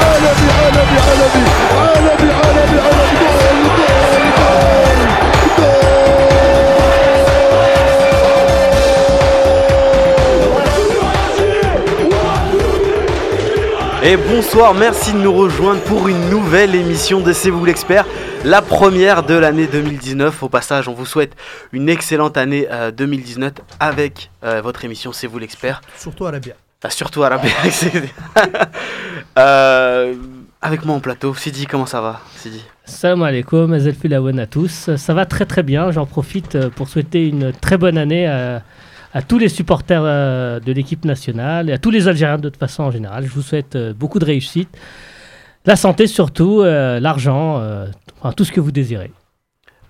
عالمي عالمي عالمي عالمي عالمي عالمي جول جول Et bonsoir, merci de nous rejoindre pour une nouvelle émission de C'est vous l'expert, la première de l'année 2019. Au passage, on vous souhaite une excellente année euh, 2019 avec euh, votre émission C'est vous l'expert. Surtout Arabia. Ah, surtout Arabie. euh, avec moi en plateau, Sidi, comment ça va Sidi? Salam alaikum, Azel Filawan à tous. Ça va très très bien. J'en profite euh, pour souhaiter une très bonne année à, à tous les supporters euh, de l'équipe nationale et à tous les Algériens de toute façon en général. Je vous souhaite euh, beaucoup de réussite, la santé surtout, euh, l'argent, euh, enfin tout ce que vous désirez.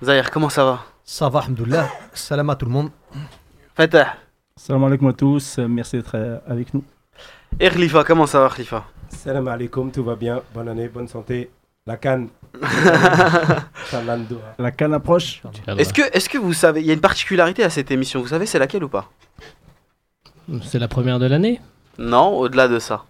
Zahir, comment ça va? Ça va, alhamdoulilah. Salam à tout le monde. Fatah Salam alaikum à tous, euh, merci d'être euh, avec nous. et Khalifa, comment ça va Khalifa? Salam alaikum, tout va bien, bonne année, bonne santé. La canne. La canne approche. Est-ce que, est que vous savez, il y a une particularité à cette émission, vous savez c'est laquelle ou pas? C'est la première de l'année? Non, au-delà de ça.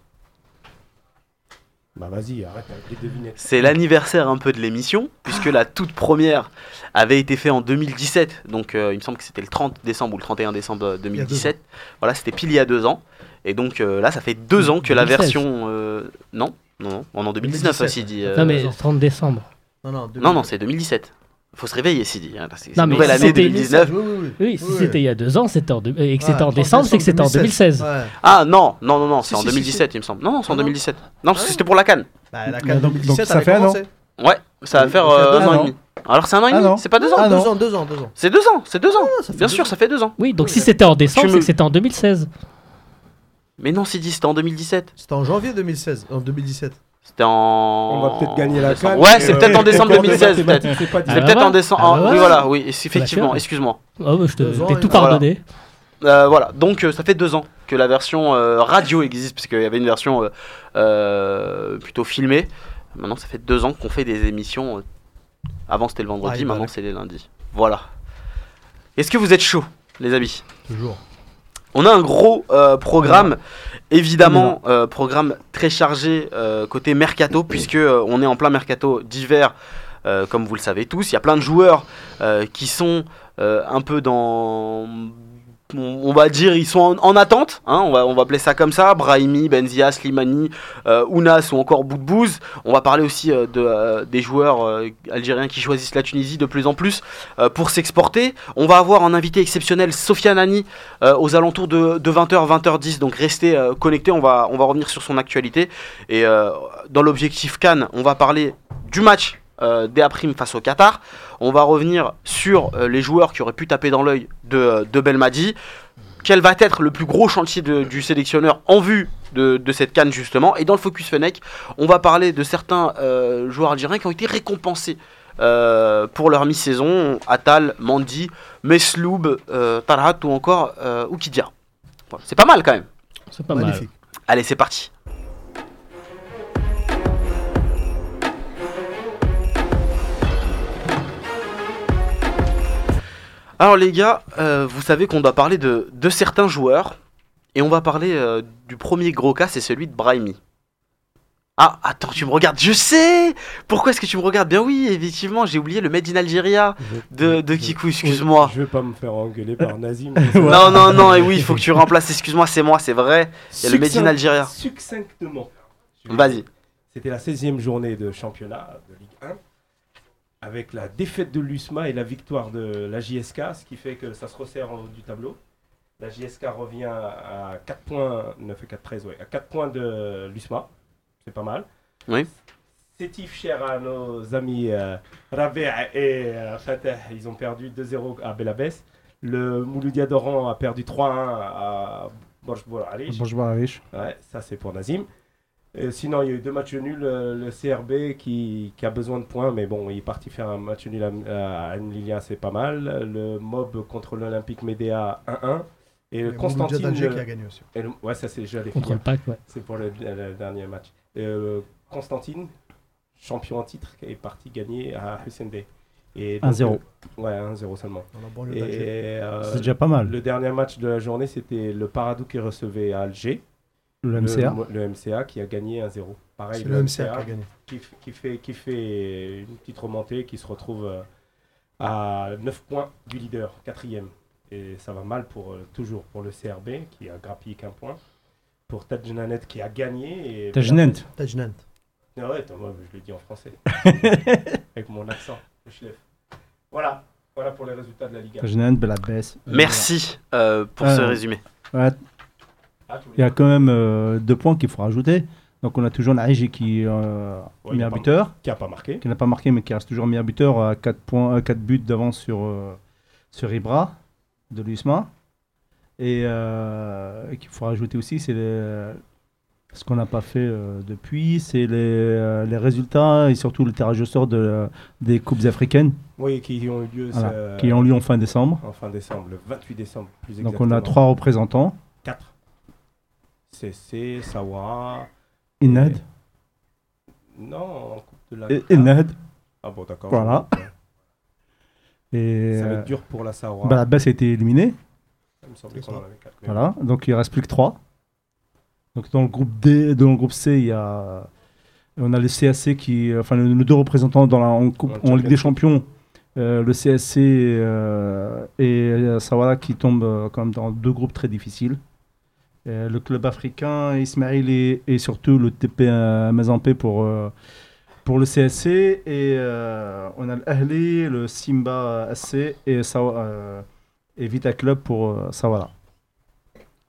Bah vas-y, arrête avec les devinettes. C'est l'anniversaire un peu de l'émission, puisque la toute première avait été faite en 2017. Donc euh, il me semble que c'était le 30 décembre ou le 31 décembre euh, 2017. Voilà, c'était pile il y a deux ans. Et donc euh, là, ça fait deux ans que la 2016. version... euh, non, non, non, on est en 2019 aussi, dit... euh, Non mais raison. 30 décembre. Non, non, non, non, c'est 2017. Faut se réveiller, Sidi. hein, c'est Non, une nouvelle si année c'était 2019. Oui, oui, oui. Oui, si Oui, c'était il y a deux ans, c'était en et que c'était Ouais, en 30 décembre, c'est que c'était en 2016. Ouais. Ah non, non, non, non, c'est Si, en si, si, 2017, il me semble. Non, non, c'est en Ah non 2017. Non, parce que Ah c'était pour la Cannes. Bah, la Donc- CAN donc 2017, ça fait un an. Ouais, ça va faire euh, deux un an et ans. demi. Alors c'est un an et Ah demi non. C'est pas deux ans Ah Deux non. ans, deux ans, deux ans. C'est deux ans, c'est deux ans. ça fait Bien sûr, ans. ça fait deux ans. Oui, donc si c'était en décembre, c'est que c'était en 2016. Mais non, Sidi, c'était en 2017. C'était en janvier 2016, en 2017. C'était en. On va peut-être gagner la canne. Ouais, c'est peut-être en décembre Encore 2016, des peut-être. c'est bah peut-être en voilà. décembre. Ah ah, bah Oui, voilà. oui, effectivement, sûr. excuse-moi. Oh, bah, je et tout pardonné. Euh, voilà, donc euh, ça fait deux ans que la version euh, radio existe, parce qu'il y avait une version euh, euh, plutôt filmée. Maintenant, ça fait deux ans qu'on fait des émissions. euh, Avant, c'était le vendredi, Ah, maintenant, c'est les lundis. Voilà. Est-ce que vous êtes chaud, les amis? Toujours. On a un gros euh, programme, évidemment, euh, programme très chargé euh, côté mercato, puisque on est en plein mercato d'hiver, comme vous le savez tous. Il y a plein de joueurs qui sont un peu dans, on, va dire, ils sont en, en attente. hein, on va appeler ça comme ça. Brahimi, Benzia, Slimani, euh, Ounas ou encore Boudbouz. On va parler aussi euh, de, euh, des joueurs euh, algériens qui choisissent la Tunisie de plus en plus pour s'exporter. On va avoir un invité exceptionnel, Sofiane Nani, aux alentours de, de 20h, 20h10. Donc restez connectés, on va, on va revenir sur son actualité. Et dans l'objectif Cannes, on va parler du match euh, face au Qatar. On va revenir sur euh, les joueurs qui auraient pu taper dans l'œil de, de Belmadi. Quel va être le plus gros chantier de- du sélectionneur en vue de, de cette canne justement? Et dans le Focus Fennec, on va parler de certains euh, joueurs algériens qui ont été récompensés euh, pour leur mi-saison. Atal, Mandi, Mesloub, euh, Tarhat ou encore euh, Oukidia. Voilà, c'est pas mal quand même. C'est pas mal. Magnifique. Allez, c'est parti. Alors les gars, euh, vous savez qu'on doit parler de, de certains joueurs. Et on va parler euh, du premier gros cas, c'est celui de Brahimi. Ah, attends, tu me regardes, je sais Pourquoi est-ce que tu me regardes? Bien oui, effectivement, j'ai oublié le Made in Algeria de, de Kikou, excuse-moi. Je vais pas me faire engueuler par Nazim. Non, non, non, et oui, il faut que tu remplaces, excuse-moi, c'est moi, c'est vrai. Il y a le Made in Algeria. Succinctement. Vas-y. C'était la 16e journée de championnat de Ligue 1. Avec la défaite de l'USMA et la victoire de la JSK, ce qui fait que ça se resserre en haut du tableau. La JSK revient à 4 points, 9 et 4, 13, ouais, à 4 points de l'USMA. C'est pas mal. Oui. Sétif cher à nos amis euh, et euh, ils ont perdu 2-0 à Belabès. Le Mouloudia Doran a perdu 3-1 à Borj Bouralish. Bonjour Arish. Ouais, ça c'est pour Nazim. Sinon, il y a eu deux matchs nuls. euh, Le CRB qui, qui a besoin de points, mais bon, il est parti faire un match nul à, à Lilia, c'est pas mal. Le Mob contre l'Olympique Médéa 1-1. Et le Constantine. D'Alger qui a gagné aussi. et le- ouais, ça c'est j'allais Contre finir. le pack, ouais. C'est pour le, le dernier match. Euh, Constantine, champion en titre, est parti gagner à Hussein donc, 1-0. euh, Ouais, 1-0 seulement. Euh, C'est déjà pas mal. le dernier match de la journée, c'était le Paradou qui recevait à Alger. Le MCA. Le, le MCA qui a gagné 1-0. Pareil, C'est le MCA qui a gagné. qui, fait, qui fait une petite remontée, qui se retrouve euh, à 9 points du leader, quatrième. Et ça va mal pour euh, toujours pour le CRB qui a grappillé qu'un point. Pour Tadjnanet qui a gagné. et- Tajnent. Tajnant. Ah ouais, attends, moi je le dis en français. Avec mon accent. le Schleff. Voilà. Voilà pour les résultats de la Ligue 1. Tajnent, Belabès. Merci euh, pour Euh, ce résumé. Ouais, Il y a quand même euh, deux points qu'il faut rajouter. Donc on a toujours Naïji qui est euh, Ouais, meilleur pas- buteur, Qui n'a pas marqué. qui n'a pas marqué mais qui reste toujours meilleur buteur à 4, points, 4 buts d'avance sur, euh, sur Ibra de l'USMA. Et euh, qu'il faut rajouter aussi, c'est ce qu'on n'a pas fait euh, depuis, c'est les, euh, les résultats et surtout le tirage au sort de, des Coupes africaines Oui, qui ont eu lieu voilà, qui ont lieu en fin décembre. en fin décembre, le 28 décembre plus Donc exactement. on a trois représentants. 4. CC, Sawa. Inad. Non, en Coupe de la Et-. Inad. Ah bon, d'accord. Voilà. Et Ça va euh, être dur pour la Sawa. Balabès a été éliminé. Il me semblait C'est qu'on ça. en avait 4. Voilà, donc il reste plus que 3. Donc dans le groupe D, dans le groupe C, il y a on a le CAC qui enfin nos deux représentants dans la en, coupe, Ligue des Champions, euh, le CAC euh, et euh, Sawala qui tombent euh, quand même dans deux groupes très difficiles. Euh, le club africain, Ismail et, et surtout le TP euh, Mazempé pour euh, pour le CSC et on a l'Ahli, le Simba SC et et Vita Club pour Sawala.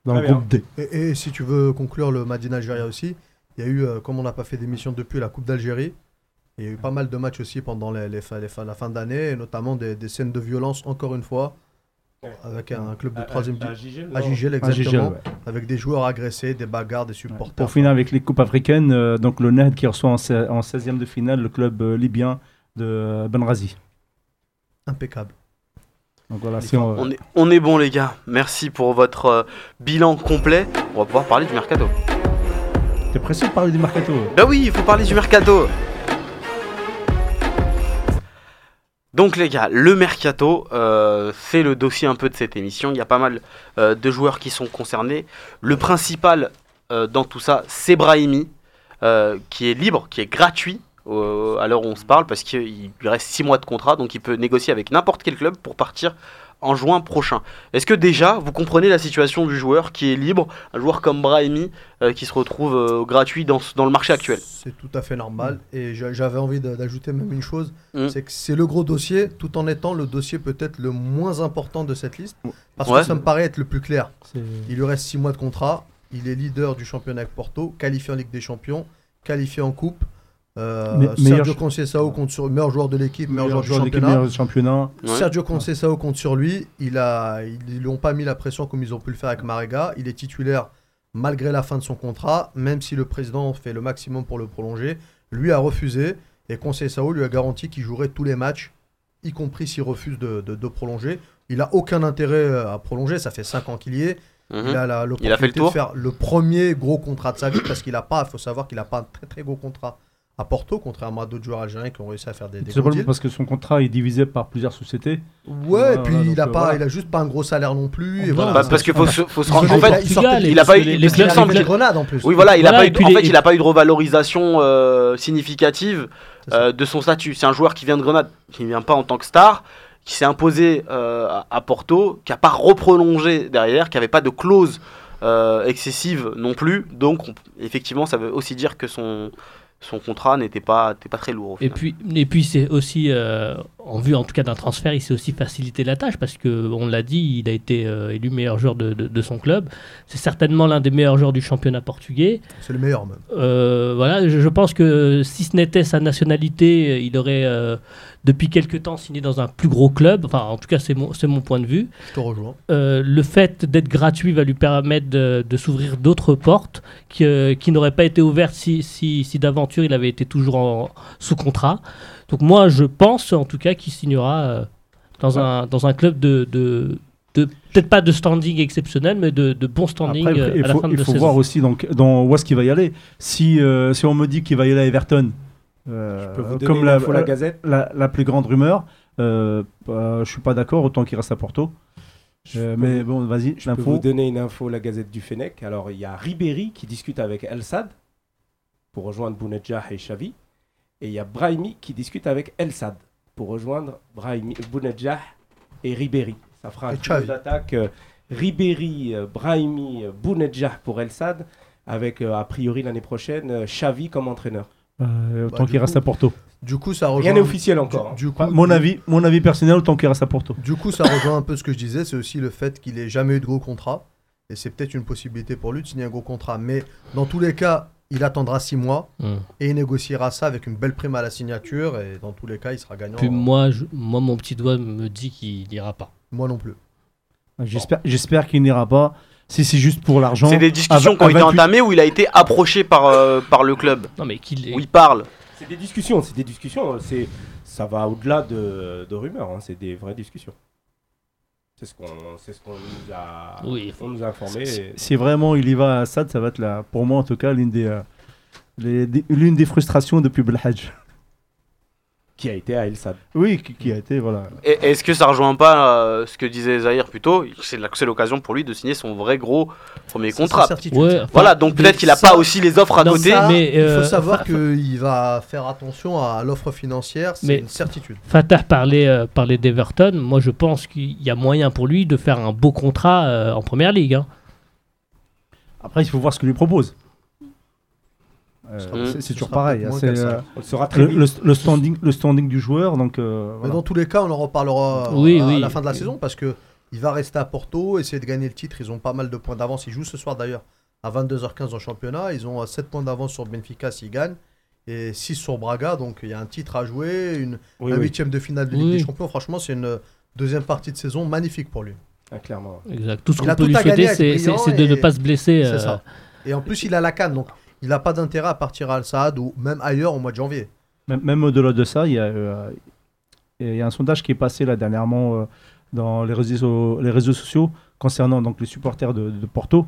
Dans le groupe D. Et, et si tu veux conclure le Madin Algérie aussi, il y a eu, comme on n'a pas fait d'émission depuis la Coupe d'Algérie, il y a eu pas mal de matchs aussi pendant les, les fin- les fin- la fin d'année, notamment des, des scènes de violence, encore une fois. Avec un club de troisième division. à Gigel, exactement. ouais. Avec des joueurs agressés, des bagarres, des supporters. Pour finir avec les coupes africaines, euh, donc le NED qui reçoit en, se- en 16e de finale le club euh, libyen de euh, Benrazi. Impeccable. Donc voilà, si on, On est, on est bon les gars, merci pour votre euh, bilan complet. On va pouvoir parler du mercato. T'es pressé de parler du mercato Bah oui, il faut parler du mercato. Donc les gars, le mercato, euh, c'est le dossier un peu de cette émission. Il y a pas mal euh, de joueurs qui sont concernés. Le principal euh, dans tout ça, c'est Brahimi, euh, qui est libre, qui est gratuit à l'heure où on se parle, parce qu'il lui reste 6 mois de contrat, donc il peut négocier avec n'importe quel club pour partir en juin prochain. Est-ce que déjà, vous comprenez la situation du joueur qui est libre, un joueur comme Brahimi, euh, qui se retrouve euh, gratuit dans, dans le marché actuel? C'est tout à fait normal. Et j'a- j'avais envie d'ajouter même une chose, Mm. c'est que c'est le gros dossier, tout en étant le dossier peut-être le moins important de cette liste, parce Ouais. que ça me paraît être le plus clair. Il lui reste 6 mois de contrat, il est leader du championnat avec Porto, qualifié en Ligue des Champions, qualifié en Coupe. Euh, Me- meilleur Sergio ch- Conceição compte sur meilleur joueur de l'équipe, meilleur, joueur du joueur d'équipe, championnat. meilleur championnat. Ouais. Sergio Conceição compte sur lui. Il a, ils lui ont pas mis la pression comme ils ont pu le faire avec Marega. Il est titulaire malgré la fin de son contrat, même si le président fait le maximum pour le prolonger. Lui a refusé et Conceição lui a garanti qu'il jouerait tous les matchs, y compris s'il refuse de, de- de prolonger. Il a aucun intérêt euh, à prolonger. Ça fait 5 ans qu'il y est. Mhm. Il a la- Il a fait le l'opportunité de tour faire le premier gros contrat de sa vie parce qu'il a pas, il faut savoir qu'il a pas un très très gros contrat à Porto, contrairement à d'autres joueurs algériens qui ont réussi à faire des, des C'est parce que son contrat est divisé par plusieurs sociétés. Ouais, Voilà, et puis il a euh, pas, voilà. il a juste pas un gros salaire non plus. Et voilà. Bah, parce qu'il faut se, faut se Il rendre. En fait, il sortait- il a pas eu. les- arrive de Grenade en plus. Oui, voilà, il a Voilà, pas eu. En fait, il a pas eu de revalorisation euh, significative euh, de son statut. C'est un joueur qui vient de Grenade, qui ne vient pas en tant que star, qui s'est imposé euh, à, Porto, qui a pas reprolongé derrière, qui avait pas de clause euh, excessive non plus. Donc, on- effectivement, ça veut aussi dire que son son contrat n'était pas, pas très lourd. au Et puis, et puis c'est aussi, euh, en vue en tout cas d'un transfert, il s'est aussi facilité la tâche parce que on l'a dit, il a été euh, élu meilleur joueur de, de- de son club. C'est certainement l'un des meilleurs joueurs du championnat portugais. C'est le meilleur même. Euh, voilà, je, je pense que si ce n'était sa nationalité, il aurait euh, depuis quelque temps signé dans un plus gros club. Enfin, en tout cas, c'est mon, point de vue. Je te rejoins. Le fait d'être gratuit va lui permettre de, de s'ouvrir d'autres portes qui, qui n'auraient pas été ouvertes si, si, si d'aventure il avait été toujours en- sous contrat. Donc moi, je pense en tout cas qu'il signera euh, dans, un, dans un club de... de, de- Peut-être pas de standing exceptionnel, mais de, de bon standing Après, euh, il à la faut, fin de il faut saison. voir aussi donc, dans où est-ce qu'il va y aller. Si, euh, si on me dit qu'il va y aller à Everton, euh, Je peux vous donner comme la, la Gazette. la, la plus grande rumeur, euh, euh, je suis pas d'accord, autant qu'il reste à Porto. Euh, mais bon, vas-y, Je peux vous donner une info, la Gazette du Fennec. Alors, il y a Ribéry qui discute avec El Sad pour rejoindre Bounedjah et Xavi. Et il y a Brahimi qui discute avec El Sad pour rejoindre Brahimi, Bounedjah et Ribéry. Ça fera un trio d'attaque euh, Ribéry, euh, Brahimi, euh, Bounedjah pour El Sad, avec euh, a priori l'année prochaine euh, Xavi comme entraîneur. Euh, Bah, qu'il reste à Porto. Du coup, ça rejoint. Rien n'est officiel encore. hein. Du, du coup, Enfin, mon, du- avis, mon avis personnel, tant qu'il reste à Porto. Du coup, ça rejoint un peu ce que je disais, c'est aussi le fait qu'il ait jamais eu de gros contrat. Et c'est peut-être une possibilité pour lui de signer un gros contrat. Mais dans tous les cas, il attendra six mois Hmm. et il négociera ça avec une belle prime à la signature. Et dans tous les cas, il sera gagnant. Puis moi, je- moi, mon petit doigt me dit qu'il n'ira pas. Moi non plus. J'espère j'espère qu'il n'ira pas. Si c'est juste pour l'argent. C'est des discussions qui ont été 28 entamées où il a été approché par, euh, par le club. Non, mais qu'il Où il parle. C'est des discussions, c'est des discussions. C'est, ça va au-delà de, de rumeurs. hein, C'est des vraies discussions. C'est ce qu'on, c'est ce qu'on nous a, Oui. on nous a informé. Si- et- Si vraiment il y va à Assad, ça va être là, pour moi en tout cas, l'une des, euh, des- l'une des frustrations depuis Belhadj. Qui a été à El Sad. Oui, qui, qui a été, voilà. Et est-ce que ça rejoint pas euh, ce que disait Zahir plus tôt C'est l'occasion pour lui de signer son vrai gros premier contrat. c'est certitude. Ouais, Voilà, donc peut-être qu'il n'a pas aussi les offres à dans côté. Ça, Mais, il euh, faut savoir fa- qu'il va faire attention à l'offre financière, c'est Mais- une certitude. Fatah parlait, euh, parlait d'Everton. Moi, je pense qu'il y a moyen pour lui de faire un beau contrat euh, en première ligue. hein. Après, il faut voir ce qu'il lui propose. Euh, sera- c'est- ce c'est toujours sera pareil. hein, euh, On le saura très le, vite. le- le standing, le standing du joueur, donc euh, voilà. dans tous les cas, on en reparlera Oui, à oui. la fin de la saison parce que il va rester à Porto, essayer de gagner le titre. Ils ont pas mal de points d'avance. Ils jouent ce soir d'ailleurs à 22h15 en championnat. Ils ont 7 points d'avance sur Benfica s'ils gagnent et 6 sur Braga. Donc il y a un titre à jouer, une, Oui, un huitième de finale de Ligue Oui. des Champions. Franchement, c'est une deuxième partie de saison magnifique pour lui. ah, clairement. Exact. Tout ce qu'on a peut lui souhaiter, c'est de ne pas se blesser. Euh. Et en plus, il a la canne, donc il n'a pas d'intérêt à partir à Al Saad ou même ailleurs au mois de janvier. Même, au-delà de ça, il y, a, euh, il y a un sondage qui est passé là dernièrement euh, dans les réseaux, sociaux concernant donc les supporters de, Porto,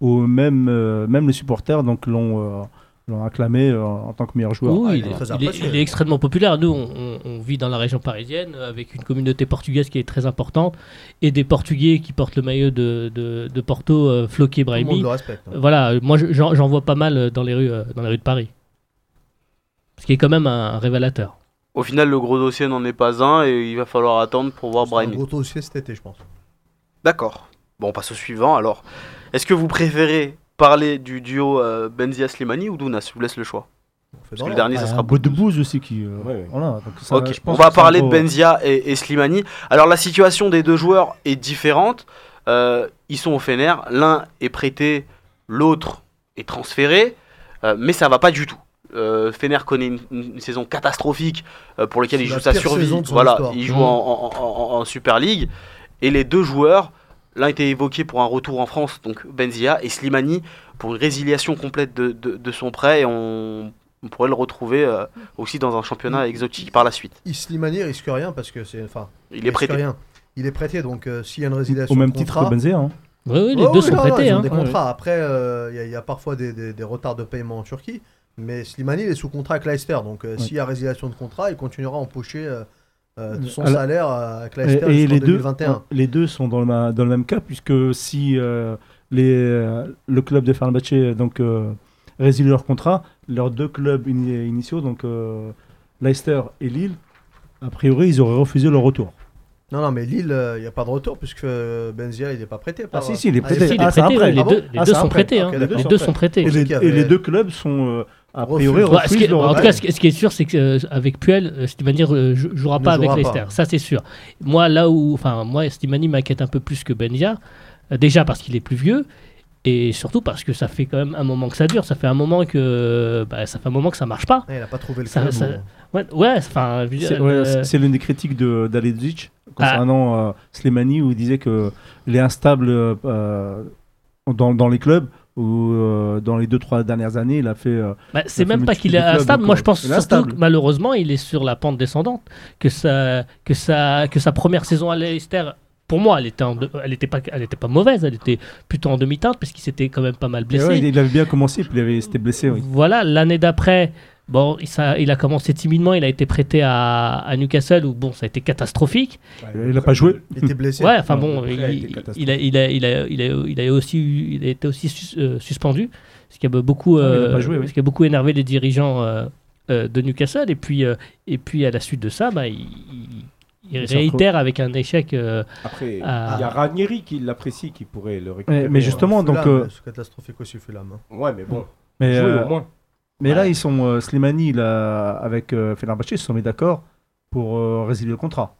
où même, euh, même les supporters donc l'ont l'ont acclamé euh, en tant que meilleur joueur. Oui, Ah, il, il est est, très il est- apprécié. il est extrêmement populaire. Nous, on, vit dans la région parisienne avec une communauté portugaise qui est très importante et des Portugais qui portent le maillot de, de, de Porto, euh, Floqué Tout le monde Brahimi. le respecte. hein. Voilà, moi je- j'en vois pas mal euh, dans les rues, euh, dans les rues de Paris. Ce qui est quand même un, un révélateur. Au final, le gros dossier n'en est pas un et il va falloir attendre pour voir Brahimi. gros dossier cet été, je pense. D'accord. Bon, on passe au suivant alors. Est-ce que vous préférez parler du duo euh, Benzia Slimani ou Dounas? Je vous laisse le choix. Parce que le dernier, ça sera un bout de bouse aussi qui. euh, Ouais, ouais. Voilà, donc ça, Ok, je pense on va parler de peu- Benzia et, et Slimani. Alors la situation des deux joueurs est différente. Euh, ils sont au Fener, l'un est prêté, l'autre est transféré, euh, mais ça va pas du tout. Euh, Fener connaît une, une saison catastrophique euh, pour laquelle il joue sa survie. Voilà, histoire. il joue en, en- en- en Super League et les deux joueurs, l'un était évoqué pour un retour en France, donc Benzia, et Slimani pour une résiliation complète de, de- de son prêt. Et on, on pourrait le retrouver euh, aussi dans un championnat exotique par la suite. Slimani risque rien parce que c'est. Enfin, Il est prêté. rien. Il est prêté, donc euh, s'il y a une résiliation Au même de titre contrat, que Benzea. hein. Oui, oui, les deux sont non, prêtés. hein. des contrats. Après, euh, il y, a- il y a parfois des, des- des retards de paiement en Turquie. Mais Slimani, il est sous contrat avec Leicester. Donc, euh, s'il y a résiliation de contrat, il continuera à empocher de son Alors- salaire euh, avec Et, les, deux, 2021. les deux sont dans le, ma- dans le même cas, puisque si euh, les, euh, le club de Fenerbahçe donc, euh, résilie leur contrat, leurs deux clubs ini- initiaux, donc euh, Leicester et Lille, a priori, ils auraient refusé leur retour. Non, non, mais Lille, euh, il n'y a pas de retour puisque euh, Benzia, il n'est pas prêté. Ah si, si, il est Ah, prêté. Si, il est Ah, prêté, après. ouais, les Ah deux, les Ah, deux c'est sont prêtés. hein. Les deux sont prêtés. Et les, et deux clubs sont, euh, a priori, Ouais, ce qui est- en tout cas, ce qui, ce qui est sûr, c'est qu'avec Puel, euh, Slimani ne jouera pas avec Leicester. Ça, c'est sûr. Moi, là où, enfin, moi, Slimani m'inquiète un peu plus que Benzia. Euh, déjà parce qu'il est plus vieux. Et surtout parce que ça fait quand même un moment que ça dure. Ça fait un moment que, bah, ça fait un moment que ça marche pas. Ah, il n'a pas trouvé le Ça- où- Ouais, ouais, C'est ouais, euh, l'une des critiques de- d'Alidzic Ah. concernant euh, Slimani où il disait qu'il est instable euh, euh, dans, dans les clubs où euh, dans les deux trois dernières années il a fait euh, Bah, c'est même pas qu'il est instable. Moi, euh, je pense surtout que malheureusement, il est sur la pente descendante. Que sa, que sa, que sa première saison à Leicester, pour moi, elle était, en de- elle était pas, elle était pas mauvaise. Elle était plutôt en demi-teinte parce qu'il s'était quand même pas mal blessé. ouais, il avait bien commencé puis il avait s'était blessé oui. Voilà, l'année d'après, Bon, il, ça- il a commencé timidement, il a été prêté à, à Newcastle où bon, ça a été catastrophique. Il a pas joué. Il était blessé. Ouais, enfin bon, il, a, aussi, eu- il a été aussi sus- euh, suspendu, ce qui a beaucoup, a euh, pas joué, oui. ce qui a beaucoup énervé les dirigeants euh, euh, de Newcastle. Et puis, euh, et puis à la suite de ça, bah, il, réitère avec un échec. euh, Après, il y a Ranieri qui l'apprécie, qui pourrait le récupérer. Mais, mais justement, donc, Fulham, euh, C'est catastrophique aussi, Fulham. hein. Ouais, mais bon, mais, jouer euh, au moins. Mais là, ils sont euh, Slimani là, avec euh, Fenerbahçe, ils se sont mis d'accord pour euh, résilier le contrat.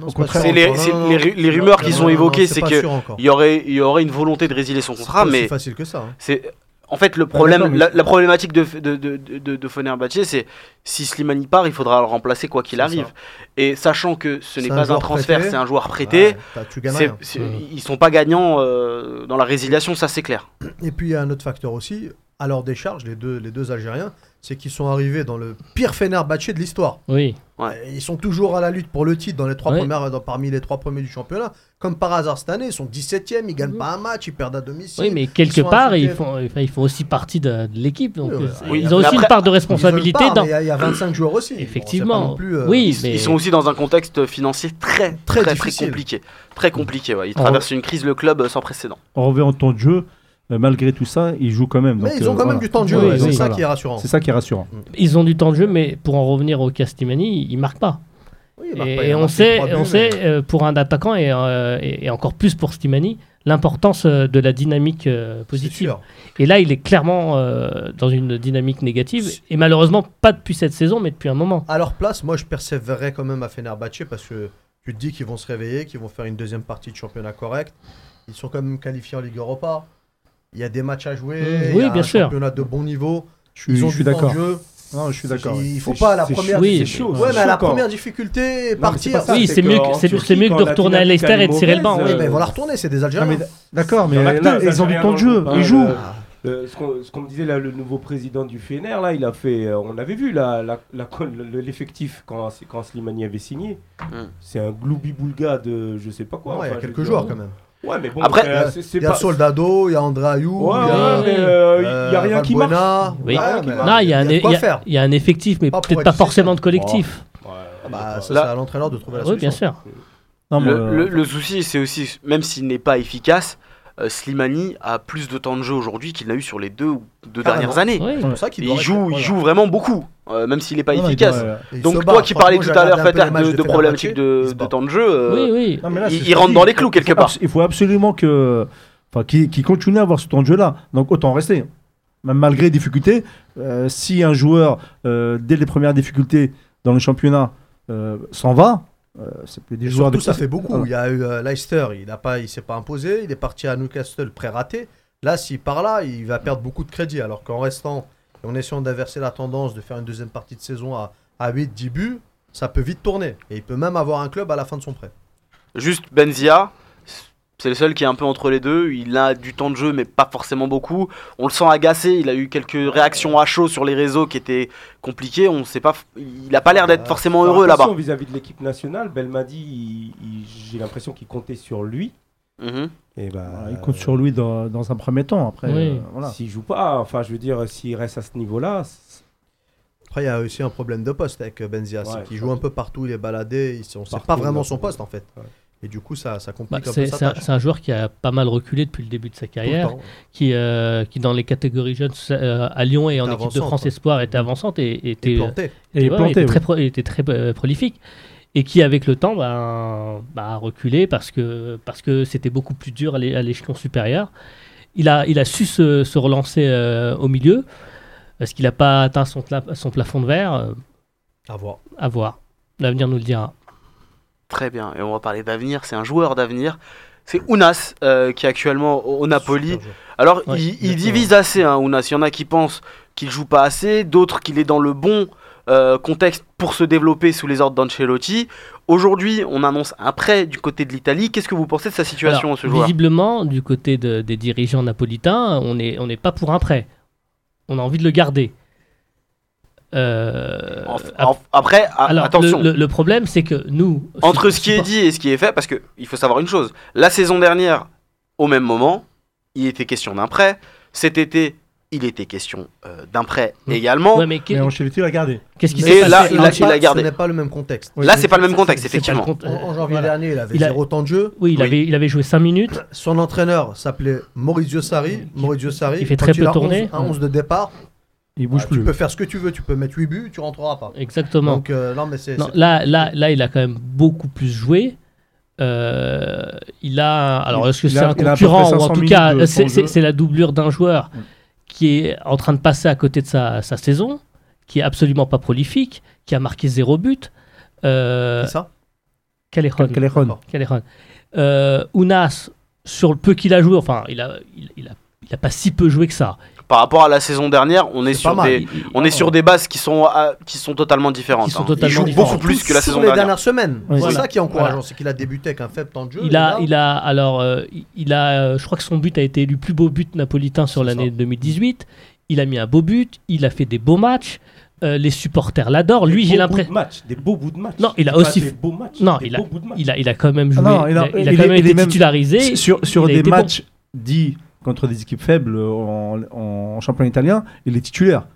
Non, Au c'est contraire, C'est les- c'est Non, rumeurs qui Non, sont non, non, évoquées, c'est pas que sûr encore. Il y aurait, y aurait une volonté de résilier son C'est contrat, pas aussi mais facile que ça. hein. c'est en fait le problème, d'accord, mais- la, la problématique de, de, de, de, de Fenerbahçe, c'est si Slimani part, il faudra le remplacer quoi qu'il C'est arrive. ça. Et sachant que ce n'est C'est un pas un transfert, prêté. c'est un joueur prêté, Ouais, tu c'est- c'est- Mhm. ils sont pas gagnants euh, dans la résiliation, ça c'est clair. Et puis il y a un autre facteur aussi, à leur décharge, les deux, les deux Algériens, c'est qu'ils sont arrivés dans le pire Fenerbahçe de l'histoire. oui, Ouais. Ils sont toujours à la lutte pour le titre dans les trois Ouais. premières, dans- parmi les trois premiers du championnat. Comme par hasard cette année, ils sont 17e, ils gagnent Mhm. pas un match, ils perdent à domicile. oui, mais quelque ils part, ils font, enfin, ils font aussi partie de, de l'équipe. Donc, Oui, euh, ouais. Oui, ils ont aussi une part de responsabilité dans. Il y, y a 25 joueurs aussi. Bon, Effectivement. non plus, euh, Oui, Ils, mais ils sont aussi dans un contexte financier très Très très très, compliqué, très compliqué. Ouais. Ils En- traversent une crise le club euh, sans précédent. En revient en temps de jeu, malgré tout ça, ils jouent quand même. Mais ils ont euh, quand même du temps de jeu, Oui, et c'est oui, ça voilà. qui est rassurant. C'est ça qui est rassurant. Ils ont du temps de jeu, mais pour en revenir au Castimani, il marque pas. Oui, il marque Et, pas, a on sait, on sait euh, pour un attaquant et, euh, et, et encore plus pour Slimani, l'importance euh, de la dynamique euh, positive. Et là, il est clairement euh, dans une dynamique négative. Et malheureusement, pas depuis cette saison, mais depuis un moment. À leur place, moi je persévérerais quand même à Fenerbahçe parce que tu te dis qu'ils vont se réveiller, qu'ils vont faire une deuxième partie de championnat correct. Ils sont quand même qualifiés en Ligue Europa. Il y a des matchs à jouer. Mm, il y oui, a bien un sûr. championnat de bon niveau. Je suis, Ils ont je suis du temps d'accord. de jeu. Non, je suis d'accord. Il faut pas à la première. Oui, c'est chaud. Ouais, mais à la première difficulté, mais partir. ça, Oui, c'est mieux, c'est mieux que de retourner à Leicester et de tirer le banc. Oui, ouais. mais ils vont la euh, retourner, c'est des Non, Algériens. d'accord, mais ils ont du temps de jeu. Ils hein, jouent. euh, Euh, ce qu'on me disait là, le nouveau président du Fener, là, il a fait. euh, on avait vu la- la- la- le- l'effectif quand, quand Slimani avait signé. Mm. C'est un gloubi-boulga de je sais pas quoi. Ouais, il y a quelques joueurs quand même. Ouais, mais bon, Après, euh, c'est- c'est Il y a pas. Soldado, il y a André Ayou, Ouais, il y a. ouais, euh, il y a rien qui marche. Valbuena. Oui. Non, il y a un, effectif, mais peut-être être pas forcément de collectif. Ouais, Bah, ça, Là- c'est à l'entraîneur de trouver la oui, solution. bien sûr. Non, Le, euh, le- le souci, c'est aussi, même s'il n'est pas efficace, euh, Slimani a plus de temps de jeu aujourd'hui qu'il n'a eu sur les deux ou deux dernières années. Oui. C'est pour ça qu'il Et doit il joue, voilà. il joue vraiment beaucoup, euh, même s'il n'est pas non, non, il efficace. doit, euh, Donc toi bat. qui parlais tout à l'heure, de, de Fenerbahçe, problématiques de, de temps de jeu, euh, Oui, oui. Non, mais là, il- rentre dans les clous quelque faut part. Il faut absolument que, enfin, qu'il continue à avoir ce temps de jeu-là. Donc autant rester. Même malgré les difficultés, euh, si un joueur, euh, dès les premières difficultés dans le championnat, euh, s'en va, euh, c'est plus des Et joueurs surtout, de ça fait beaucoup. Voilà. Il y a eu euh, Leicester, il n'a pas, il s'est pas imposé. Il est parti à Newcastle pré-raté. Là, s'il part là, il va perdre beaucoup de crédit. Alors qu'en restant, et en essayant d'inverser la tendance, de faire une deuxième partie de saison à, à 8-10 buts, ça peut vite tourner. Et il peut même avoir un club à la fin de son prêt. Juste Benzia, c'est le seul qui est un peu entre les deux. Il a du temps de jeu, mais pas forcément beaucoup. On le sent agacé. Il a eu quelques réactions à chaud sur les réseaux qui étaient compliquées. On sait pas. Il a pas l'air d'être Euh, forcément heureux là-bas. Vis-à-vis de l'équipe nationale, Belmadi, j'ai l'impression qu'il comptait sur lui. Mhm. Et bah, Voilà, il compte sur lui dans, dans un premier temps. Après, Oui. euh, voilà. S'il joue pas, enfin, je veux dire, s'il reste à ce niveau-là, c'est- Après, il y a aussi un problème de poste avec Benzia. c'est Ouais, qu'il ça. joue un peu partout, il est baladé. il- On ne sait pas vraiment son poste en fait. Ouais. Et du coup, ça, ça Bah, complique un c'est peu sa c'est un, tâche. c'est un joueur qui a pas mal reculé depuis le début de sa carrière, qui, euh, qui dans les catégories jeunes euh, à Lyon et en équipe de France. Espoir était avançante et, et Et était, planté. Et il est ouais, planté. était oui. très, pro- était très euh, prolifique et qui avec le temps bah, bah, a reculé parce que parce que c'était beaucoup plus dur à l'é- à l'échelon supérieur. Il a, il a su se, se relancer euh, au milieu. Est-ce qu'il n'a pas atteint son, son plafond de verre À voir. À voir. L'avenir nous le dira. Très bien. Et on va parler d'avenir. C'est un joueur d'avenir. C'est Ounas euh, qui est actuellement au, Napoli. Alors, Ouais, il, divise assez, hein, Ounas. Il y en a qui pensent qu'il joue pas assez, d'autres qu'il est dans le bon euh, contexte pour se développer sous les ordres d'Ancelotti. Aujourd'hui, on annonce un prêt du côté de l'Italie. Qu'est-ce que vous pensez de sa situation, Alors, ce joueur? Visiblement, du côté de- des dirigeants napolitains, on n'est on n'est pas pour un prêt. On a envie de le garder. Euh, En- Après, a- alors, attention. Le, le- le problème, c'est que nous. Entre ce qui est dit et ce qui est fait, parce que il faut savoir une chose. La saison dernière, au même moment, il était question d'un prêt. Cet été, il était question euh, d'un prêt également. Ouais, mais Mais Ancelotti l'a gardé. qu'est-ce qui s'est là, passé il a- Ce n'est il a gardé. Ce n'est pas le même contexte. Là, c'est pas le même contexte, effectivement. En, en janvier voilà. dernier, il avait Il a- zéro temps de jeu. Oui, il, Oui. Avait, il avait joué 5 minutes. Son entraîneur s'appelait Maurizio Sarri. Maurizio Sarri, Il fait très peu tourner. 11 un 11 de départ. Il bouge bah, plus. Tu peux faire ce que tu veux, tu peux mettre 8 buts, tu rentreras pas. Exactement. Donc, euh, non, mais c'est. Non, c'est- là, là, là, il a quand même beaucoup plus joué. Euh, il a. Alors, est-ce que Il c'est a- un concurrent ou en 500 tout cas, c'est- c'est la doublure d'un joueur qui est en train de passer à côté de sa, sa saison, qui est absolument pas prolifique, qui a marqué zéro but. Euh, C'est ça? Callejon. Callejon. D'accord. Callejon. Euh, Ounas, sur le peu qu'il a joué, enfin, il a, il, il a, il a pas si peu joué que ça. Par rapport à la saison dernière, on est, sur des, Il- il- on est sur des bases qui sont, ah, qui sont totalement différentes. Qui sont hein. il joue différentes. beaucoup plus que la saison les dernière. dernières semaines. Oui. C'est Voilà. ça qui est encourageant, Voilà. c'est qu'il a débuté avec un faible temps de jeu. Il a, il a, alors, euh, il a, euh, je crois que son but a été élu plus beau but napolitain sur l'année ça. 2018. Il a mis un beau but, il a fait des beaux matchs. euh, les supporters l'adorent. Lui, Des j'ai beaux l'impression. bouts de match, des beaux bouts de match. Non, il a aussi des beaux matchs. Non, des il a- beaux bouts de match. Il a, il a quand même Ah joué. non, il il a, a- il a il quand même été titularisé. sur sur des matchs dits contre des équipes faibles en, en championnat italien, il est titulaire.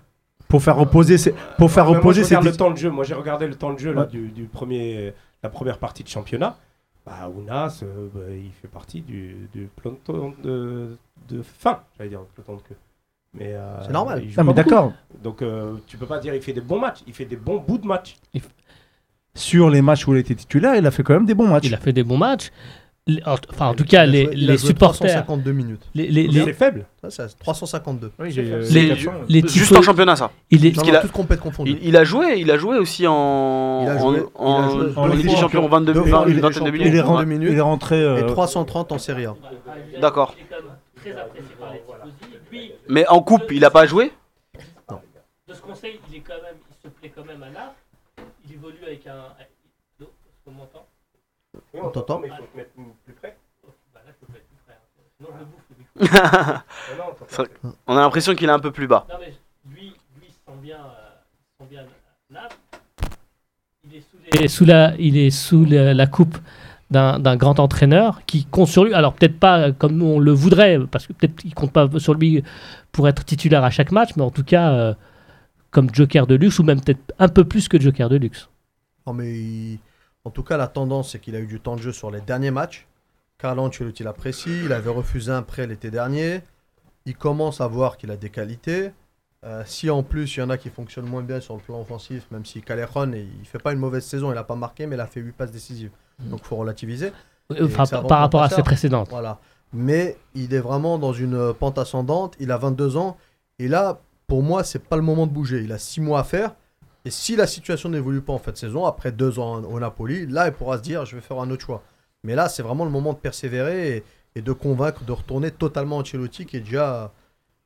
Pour faire reposer ses, pour faire Ouais, moi, reposer je ses regarde le temps de jeu. Moi, j'ai regardé le temps de jeu là, Ouais. du, du premier, la première partie de championnat. Bah, Ounas, euh, bah, il fait partie du, du peloton de, de fin, j'allais dire, peloton de queue. Mais euh, C'est normal. il joue Ah, mais d'accord. Donc, euh, tu peux pas dire il fait des bons matchs. Il fait des bons bouts de match. Sur les matchs où il était titulaire, il a fait quand même des bons matchs. Il a fait des bons matchs. Les- Enfin, en tout cas, il les, joué- il les supporters, 352 minutes. les, les, Donc, les- C'est faible. Ça, c'est 352. Oui, j'ai- Les- c'est Les- 400. les Juste en championnat, ça. il est- Non, non, a-. Il, il a joué, il a joué aussi en, Il a joué- en, il Ligue des. Champions 22 Deux minutes, fois, une il est vingtaine de il, minutes. il est rentré. Et euh, 330 en Serie A. D'accord. Il est quand même très apprécié par les tifosi. Et puis, Mais en coupe, il a pas joué de ce conseil, il est quand même, il se plaît quand même à Naples. Il évolue avec un. M'entend Oui, On t'entend mais il faut te mettre plus près. Bah là, je peux plus près. hein. Sinon, je le bouffe le micro. Ah non, on a l'impression qu'il est un peu plus bas. Non, mais lui, lui il se sent bien, euh, il se sent bien à Naples. Il est sous, les- sous la, il est sous la, la coupe d'un grand entraîneur qui compte sur lui. Alors, peut-être pas euh, comme on le voudrait, parce que peut-être qu'il compte pas sur lui pour être titulaire à chaque match, mais en tout cas, euh, comme joker de luxe, ou même peut-être un peu plus que joker de luxe. Non, mais il- en tout cas, la tendance, c'est qu'il a eu du temps de jeu sur les derniers matchs. Carlo Ancelotti l'apprécie. Il avait refusé un prêt l'été dernier. Il commence à voir qu'il a des qualités. Euh, si en plus, il y en a qui fonctionnent moins bien sur le plan offensif, même si Callejon, il il fait pas une mauvaise saison, il n'a pas marqué, mais il a fait 8 passes décisives. Donc, il faut relativiser. Enfin, par rapport à ses précédentes. Voilà. Mais il est vraiment dans une pente ascendante. Il a 22 ans. Et là, pour moi, c'est pas le moment de bouger. Il a 6 mois à faire. Et si la situation n'évolue pas en fin de saison, après 2 ans au Napoli, là, il pourra se dire je vais faire un autre choix. Mais là, c'est vraiment le moment de persévérer et, et de convaincre de retourner totalement Ancelotti qui est déjà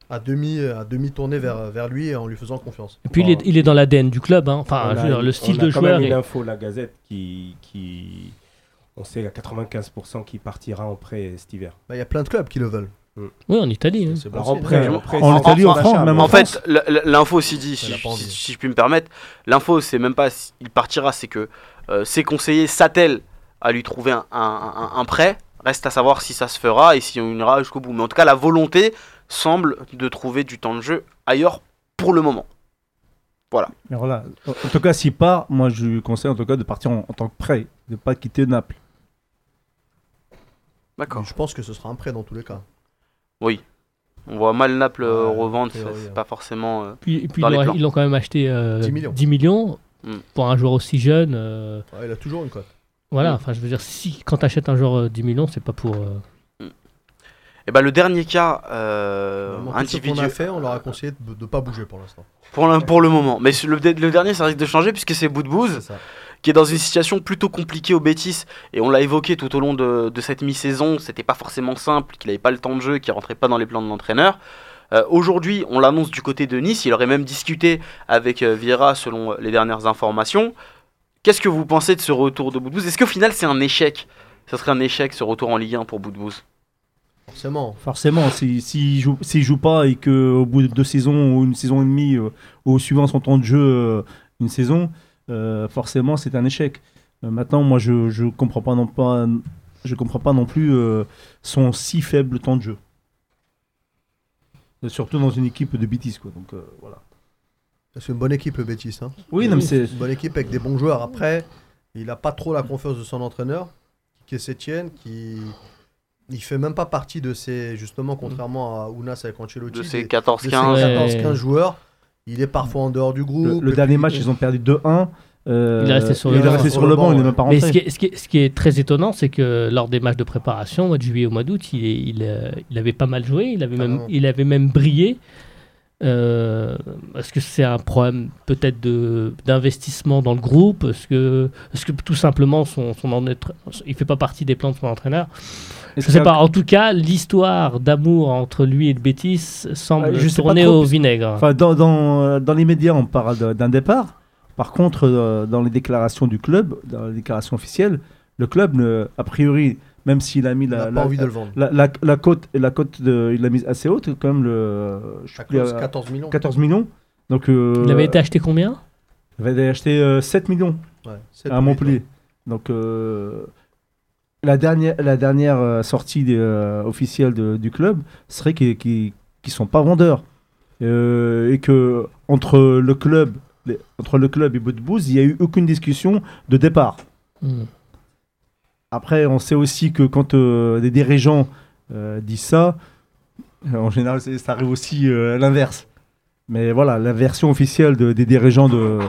à demi, à demi tourné vers, vers lui en lui faisant confiance. Et puis, il, est, il est dans l'ADN du club. hein. Enfin, a- veux dire, le style on a de quand joueur. même une est- info, la Gazette, qui, qui, on sait à 95% qui partira en prêt cet hiver. Bah, Il y a plein de clubs qui le veulent. Oui, en Italie. hein. C'est bon Alors, signe. après, Ouais. après, En Italie, en France, même En France. fait, l'info aussi dit, si, je puis me permettre, l'info c'est même pas s'il partira, c'est que euh, ses conseillers s'attellent à lui trouver un, un- un- un prêt. Reste à savoir si ça se fera et si on ira jusqu'au bout. Mais en tout cas, la volonté semble de trouver du temps de jeu ailleurs pour le moment. Mais voilà. En en tout cas, s'il part, moi je lui conseille en tout cas de partir en, en tant que prêt, de ne pas quitter Naples. D'accord. Je pense que ce sera un prêt dans tous les cas. Oui. On voit mal Naples euh, revendre, c'est c'est ouais. pas forcément. euh, Puis, et puis Dans ils les l'ont- plans. ils l'ont quand même acheté euh, 10 millions. 10 millions Mm. pour un joueur aussi jeune. euh, Ouais, il a toujours une cote. voilà, Mm. enfin, je veux dire, si quand tu achètes un joueur euh, 10 millions, c'est pas pour. euh, Et ben le dernier cas euh, a individuel fait, on leur a conseillé de ne pas bouger pour l'instant. pour, le- pour le moment. Mais le, le dernier, ça risque de changer puisque c'est Boudbouz. C'est ça. Qui est dans une situation plutôt compliquée au Bétis, et on l'a évoqué tout au long de, de cette mi-saison, c'était pas forcément simple, qu'il n'avait pas le temps de jeu, qu'il rentrait pas dans les plans de l'entraîneur. Euh, Aujourd'hui, on l'annonce du côté de Nice, il aurait même discuté avec euh, Vieira selon euh, les dernières informations. Qu'est-ce que vous pensez de ce retour de Boudbouz? Est-ce qu'au final c'est un échec? Ce serait un échec ce retour en Ligue 1 pour Boudbouz? Forcément. Forcément, s'il si, joue, s'il joue pas et qu'au bout de deux saisons ou une saison et demie, euh, ou suivant son temps de jeu, euh, une saison, euh, forcément c'est un échec. Euh, maintenant, moi je je comprends pas non pas, je comprends pas non plus euh, son si faible temps de jeu. Surtout dans une équipe de Betis, quoi. Donc, euh, voilà. C'est une bonne équipe, le Betis. Hein. Oui, non, mais c'est. Une bonne équipe avec des bons joueurs. Après, il n'a pas trop la confiance de son entraîneur, qui est Sétienne, qui. Il fait même pas partie de ces. Justement, contrairement à Ounas avec Ancelotti. De ces de ces 14-15. Ouais. 14-15 joueurs. Il est parfois en dehors du groupe. le dernier puis- match, ils ont perdu 2-1. euh, Il est resté sur il le est banc. resté sur le banc, il n'est même pas Mais rentré. ce qui, est, ce, qui est, ce qui est très étonnant, c'est que lors des matchs de préparation, au mois de juillet au mois d'août, il, euh, il avait pas mal joué, il avait, Ah même, non. il avait même brillé. Euh, Est-ce que c'est un problème peut-être de- d'investissement dans le groupe? Est-ce que, est que tout simplement son, son il fait pas partie des plans de son entraîneur? Je sais pas. En tout cas, l'histoire d'amour entre lui et le Betis semble Euh, je tourner trop, au vinaigre. Enfin, dans, dans, euh, dans les médias, on parle d'un départ. Par contre, euh, dans les déclarations du club, dans les déclarations officielles, le club, ne- a priori, même s'il a mis la, la, envie de le vendre. la, la- la cote, la cote de, il l'a mise assez haute, quand même, le, je sais Chaque plus, clause, euh, 14 millions. 14 millions. Donc, euh, il avait été acheté combien? il avait acheté euh, 7 millions Ouais, à Montpellier. Donc, euh, la dernière, la dernière euh, sortie des, euh, officielle de- du club serait qu'ils ne sont pas vendeurs. Euh, et que entre le club, les- entre le club et Boudbouz, il n'y a eu aucune discussion de départ. Hmm. Après, on sait aussi que quand euh, des dirigeants disent ça, en général, ça arrive aussi à l'inverse. Mais voilà, la version officielle de- des dirigeants de,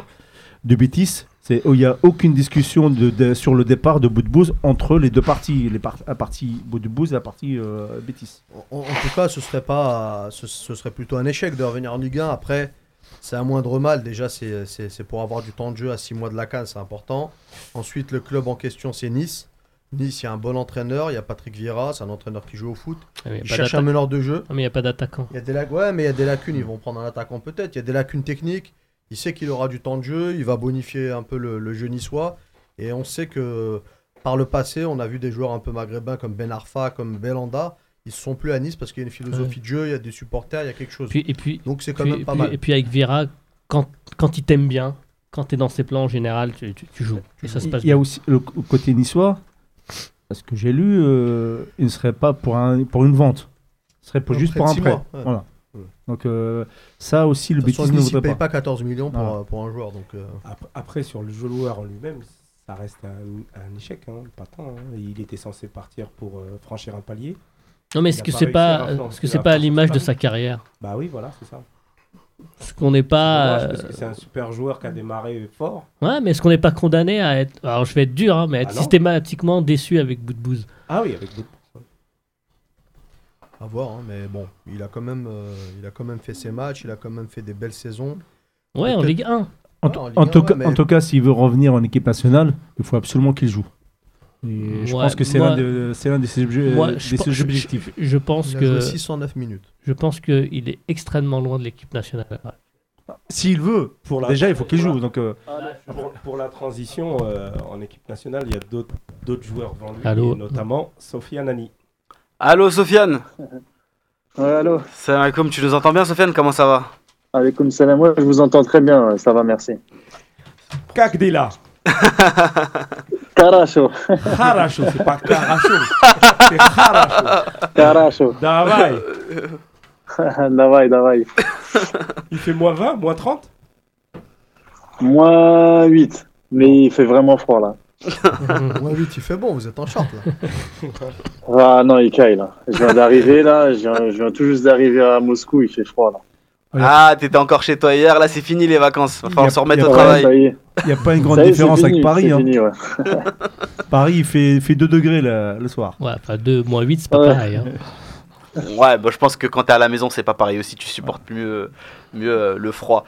de Betis, c'est qu'il n'y a aucune discussion de, de- sur le départ de Boudbouz entre les deux parties, les par- la partie Boudbouz et la partie euh, Betis. En, en tout cas, ce serait pas, ce, ce serait plutôt un échec de revenir en Ligue 1. Après, c'est un moindre mal. Déjà, c'est pour avoir du temps de jeu à 6 mois de la canne, c'est important. Ensuite, le club en question, c'est Nice. Nice, il y a un bon entraîneur. Il y a Patrick Vieira, c'est un entraîneur qui joue au foot. Ah, il Il y a pas cherche un meneur de jeu. Ah, mais il n'y a pas d'attaquant. Il y a des lac- ouais, mais il y a des lacunes. Ils vont prendre un attaquant peut-être. Il y a des lacunes techniques. Il sait qu'il aura du temps de jeu. Il va bonifier un peu le, le jeu niçois. Et on sait que par le passé, on a vu des joueurs un peu maghrébins comme Ben Arfa, comme Belanda. Ils ne sont plus à Nice parce qu'il y a une philosophie de jeu, il y a des supporters, il y a quelque chose. Puis, et, puis, Donc c'est quand puis- même pas puis- mal. et puis avec Vieira, quand, quand il t'aime bien, quand tu es dans ses plans en général, tu, tu- tu joues. Et ça se passe Il y a bien. aussi le côté niçois, parce que j'ai lu, euh, il ne serait pas pour, un, pour une vente. Ce serait pour, juste pour un prêt. mois, ouais. Voilà. Donc euh, ça aussi, le Betis ne voudrait paye pas. pas 14 millions pour, euh, pour un joueur. Donc, euh, Ap- Après, sur le joueur en lui-même, ça reste un, un échec, hein, pas tant. hein. Il était censé partir pour euh, franchir un palier. Non, mais est-ce que pas c'est pas, est-ce que c'est pas à pas l'image de sa carrière? Bah oui, voilà, c'est ça. Est-ce qu'on n'est pas. dommage, parce que c'est un super joueur qui a démarré fort. Ouais, mais est-ce qu'on n'est pas condamné à être. Alors je vais être dur, hein, mais à être Ah systématiquement déçu avec bout de bouse Ah oui, avec d'autres. À voir. hein, mais bon, il a, quand même, euh, il a quand même fait ses matchs. Il a quand même fait des belles saisons. Ouais, en Ligue 1. En, Ouais, tout- en Ligue en tout 1, cas, ouais, en mais- tout cas, s'il veut revenir en équipe nationale, il faut absolument qu'il joue. Et je Ouais, pense que c'est l'un de, c'est l'un de ses, obje- Moi, de je, ses je- objectifs. je- je pense Il a que joué 609 minutes. je pense qu'il est extrêmement loin de l'équipe nationale. S'il veut, Pour la- déjà, il faut qu'il la- joue. Donc, euh, Pour, pour la transition euh, en équipe nationale, il y a d'autres d'autres joueurs vendus, notamment Sophie Anani. Allô Sofiane Ouais, allô Salam alaikum, tu nous entends bien Sofiane Comment ça va Alaikum salam. Ouais, je vous entends très bien, ça va, merci. Kakdela Caracho, Haracho, c'est pas Caracho, c'est Haracho. Caracho. Davai. davai, davai. Il fait moins 20, moins 30 Moins 8. Mais il fait vraiment froid là. Ouais, vite, il fait bon. Vous êtes en short là. Ah non, il caille là. Je viens d'arriver là, je viens, je viens tout juste d'arriver à Moscou, il fait froid là. Ah, t'étais encore chez toi hier, là c'est fini les vacances. Va falloir se remettre au travail. il n'y a pas une grande différence fini, avec Paris. hein. fini, ouais. Paris, il fait, fait 2 degrés le, le soir. Ouais, enfin 2 moins 8, c'est pas Ouais. pareil. hein. Ouais, bah, je pense que quand t'es à la maison, c'est pas pareil aussi. Tu supportes mieux, mieux euh, le froid.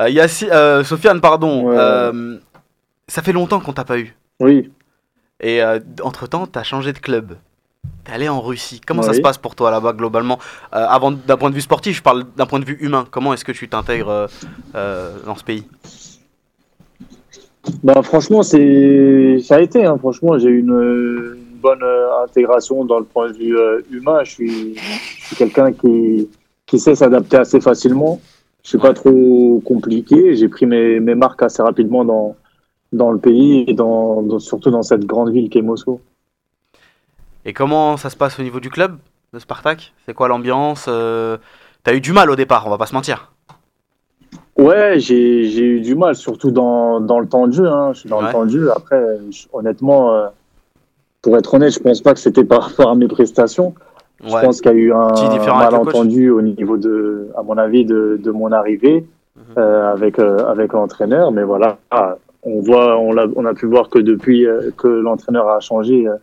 Euh, Yassi- euh, Sofiane, pardon. Ouais. euh, ça fait longtemps qu'on t'a pas eu. Oui. Et entre temps, t'as changé de club. T'es allé en Russie. Comment ça se passe pour toi là-bas globalement? Euh, Avant, d'un point de vue sportif, je parle d'un point de vue humain. Comment est-ce que tu t'intègres euh, euh, dans ce pays? Bah franchement, c'est ça a été. Hein. Franchement, j'ai eu une, une bonne euh, intégration dans le point de vue euh, humain. Je suis, je suis quelqu'un qui, qui sait s'adapter assez facilement. Je suis pas trop compliqué. J'ai pris mes, mes marques assez rapidement dans dans le pays et dans, dans- surtout dans cette grande ville qu'est Moscou. Et comment ça se passe au niveau du club de Spartak? C'est quoi l'ambiance Euh, T'as eu du mal au départ, on va pas se mentir. Ouais, j'ai eu du mal, surtout dans, dans le temps de jeu. Hein. Je suis dans Ouais. le temps de jeu. Après, je- honnêtement, euh, pour être honnête, je pense pas que c'était par rapport à mes prestations. Je Ouais. pense qu'il y a eu un malentendu au niveau de, à mon avis, de, de mon arrivée Mhm. euh, avec euh, avec l'entraîneur. Mais voilà, ah, on voit, on a, on a pu voir que depuis euh, que l'entraîneur a changé, euh,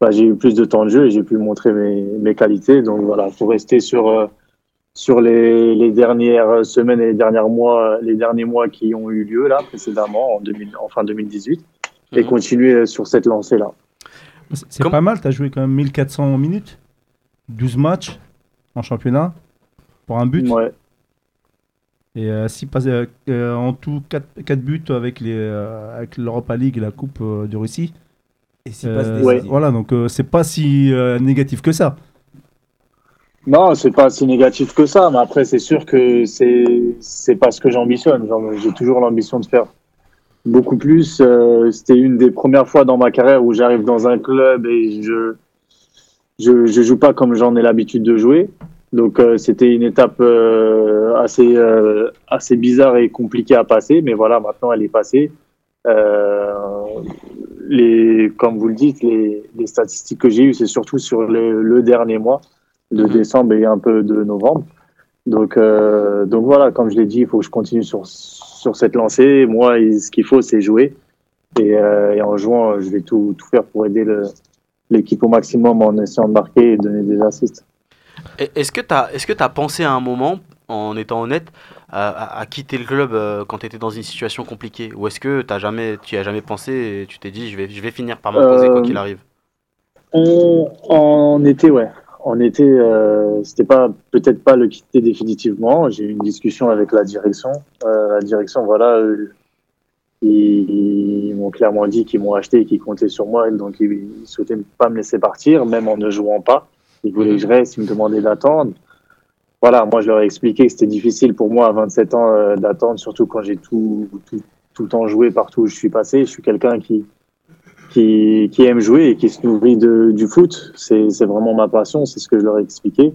bah, j'ai eu plus de temps de jeu et j'ai pu montrer mes, mes qualités. Donc voilà, faut rester sur euh, sur les, les dernières semaines et les derniers mois, les derniers mois qui ont eu lieu là précédemment en, 2000, en fin 2018 et Mhm. continuer sur cette lancée là. C'est c'est Comme- pas mal, tu as joué quand même 1400 minutes, 12 matchs en championnat pour un but. Ouais. Et euh, si pas, euh, euh, en tout 4, buts avec les euh, avec l'Europa League et la Coupe euh, de Russie. Et s'il Euh, passe des Ouais. Voilà, donc euh, c'est pas si euh, négatif que ça. Non, c'est pas si négatif que ça, mais après c'est sûr que c'est c'est pas ce que j'ambitionne. J'ai toujours l'ambition de faire beaucoup plus. Euh, C'était une des premières fois dans ma carrière où j'arrive dans un club et je je, je joue pas comme j'en ai l'habitude de jouer. Donc euh, c'était une étape euh, assez euh, assez bizarre et compliquée à passer, mais voilà, maintenant elle est passée. Euh, les, comme vous le dites, les, les statistiques que j'ai eues, c'est surtout sur le, le dernier mois de Mhm. décembre et un peu de novembre. Donc, euh, donc voilà, comme je l'ai dit, il faut que je continue sur, sur cette lancée. Moi, ce qu'il faut, c'est jouer. Et, euh, et en jouant, je vais tout, tout faire pour aider le- l'équipe au maximum en essayant de marquer et donner des assists. Est-ce que tu as, est-ce que t'as pensé à un moment, en étant honnête, à, à- à quitter le club euh, quand tu étais dans une situation compliquée? Ou est-ce que t'as jamais, tu as jamais pensé et tu t'es dit je vais, je vais finir par m'imposer quoi Euh, qu'il arrive? On, en été, ouais. En été, euh, c'était pas peut-être pas le quitter définitivement. J'ai eu une discussion avec la direction. Euh, la direction, voilà, ils m'ont clairement dit qu'ils m'ont acheté et qu'ils comptaient sur moi, donc ils, ils souhaitaient pas me laisser partir, même en ne jouant pas. Ils voulaient que je reste, ils me demandaient d'attendre. Voilà, moi je leur ai expliqué que c'était difficile pour moi à 27 ans euh, d'attendre, surtout quand j'ai tout, tout, tout le temps joué partout où je suis passé. Je suis quelqu'un qui, qui, qui aime jouer et qui se nourrit de, du foot. C'est vraiment ma passion, c'est ce que je leur ai expliqué.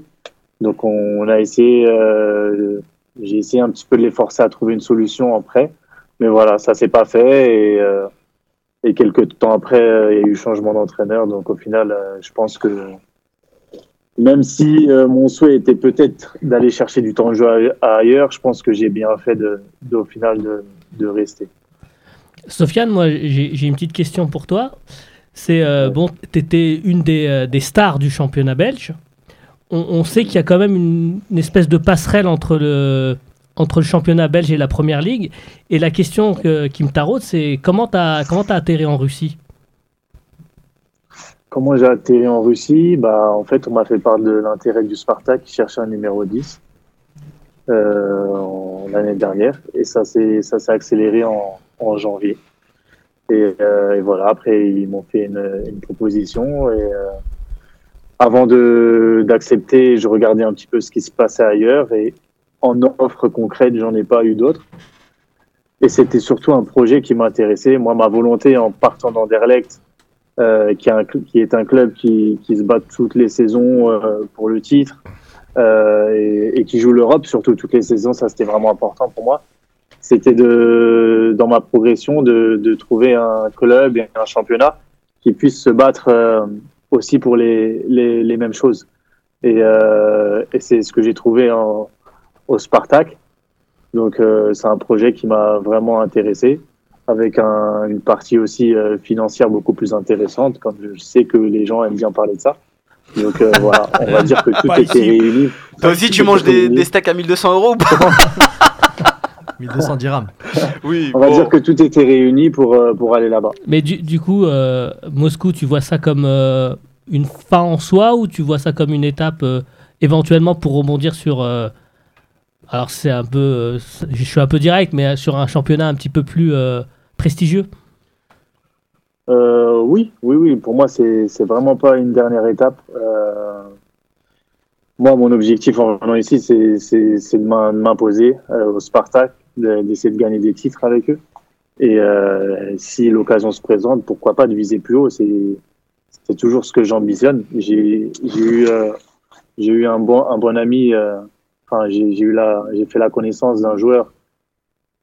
Donc on, a essayé, euh, j'ai essayé un petit peu de les forcer à trouver une solution prêt. Mais voilà, ça s'est pas fait et, euh, et quelques temps après, il y a eu changement d'entraîneur. Donc au final, je pense que même si euh, mon souhait était peut-être d'aller chercher du temps de jeu ailleurs, je pense que j'ai bien fait de, au final de, rester. Sofiane, moi j'ai une petite question pour toi. C'est euh, bon, tu étais une des, euh, des stars du championnat belge. On, sait qu'il y a quand même une, une espèce de passerelle entre le, entre le championnat belge et la première ligue. Et la question que- qui me taraude, c'est comment tu as, comment as atterri en Russie? Comment j'ai atterri en Russie bah, En fait, on m'a fait part de l'intérêt du Spartak qui cherchait un numéro 10 euh, l'année dernière. Et ça s'est accéléré en, en janvier. Et, euh, et voilà, après, ils m'ont fait une, une proposition. Et euh, avant d'accepter, je regardais un petit peu ce qui se passait ailleurs. Et en offre concrète, j'en ai pas eu d'autres. Et c'était surtout un projet qui m'intéressait. Moi, ma volonté en partant d'Anderlecht, euh, qui, est un, club qui, qui se bat toutes les saisons euh, pour le titre euh, et, qui joue l'Europe, surtout toutes les saisons, ça c'était vraiment important pour moi. C'était de, dans ma progression de, de trouver un club et un championnat qui puisse se battre aussi pour les, les, les mêmes choses. Et, c'est ce que j'ai trouvé au Spartak. Donc c'est un projet qui m'a vraiment intéressé avec un- une partie aussi euh, financière beaucoup plus intéressante, comme je sais que les gens aiment bien parler de ça. Donc euh, voilà, on va dire que tout Pas était ici. réuni. Toi aussi, tu manges des, des steaks à 1200 euros ou pas 1200 dirhams. Oui, On va bon. dire que tout était réuni pour, euh, pour aller là-bas. Mais du, du coup, euh, Moscou, tu vois ça comme euh, une fin en soi ou tu vois ça comme une étape euh, éventuellement pour rebondir sur. euh, alors c'est un peu, euh, je suis un peu direct, mais sur un championnat un petit peu plus euh, prestigieux. Euh, oui, oui, oui. Pour moi, c'est vraiment pas une dernière étape. Euh, moi, mon objectif en venant ici, c'est de m'im- de m'imposer euh, au Spartak, de- d'essayer de gagner des titres avec eux. Et si l'occasion se présente, pourquoi pas de viser plus haut. C'est toujours ce que j'ambitionne. J'ai eu un bon ami enfin, j'ai fait la connaissance d'un joueur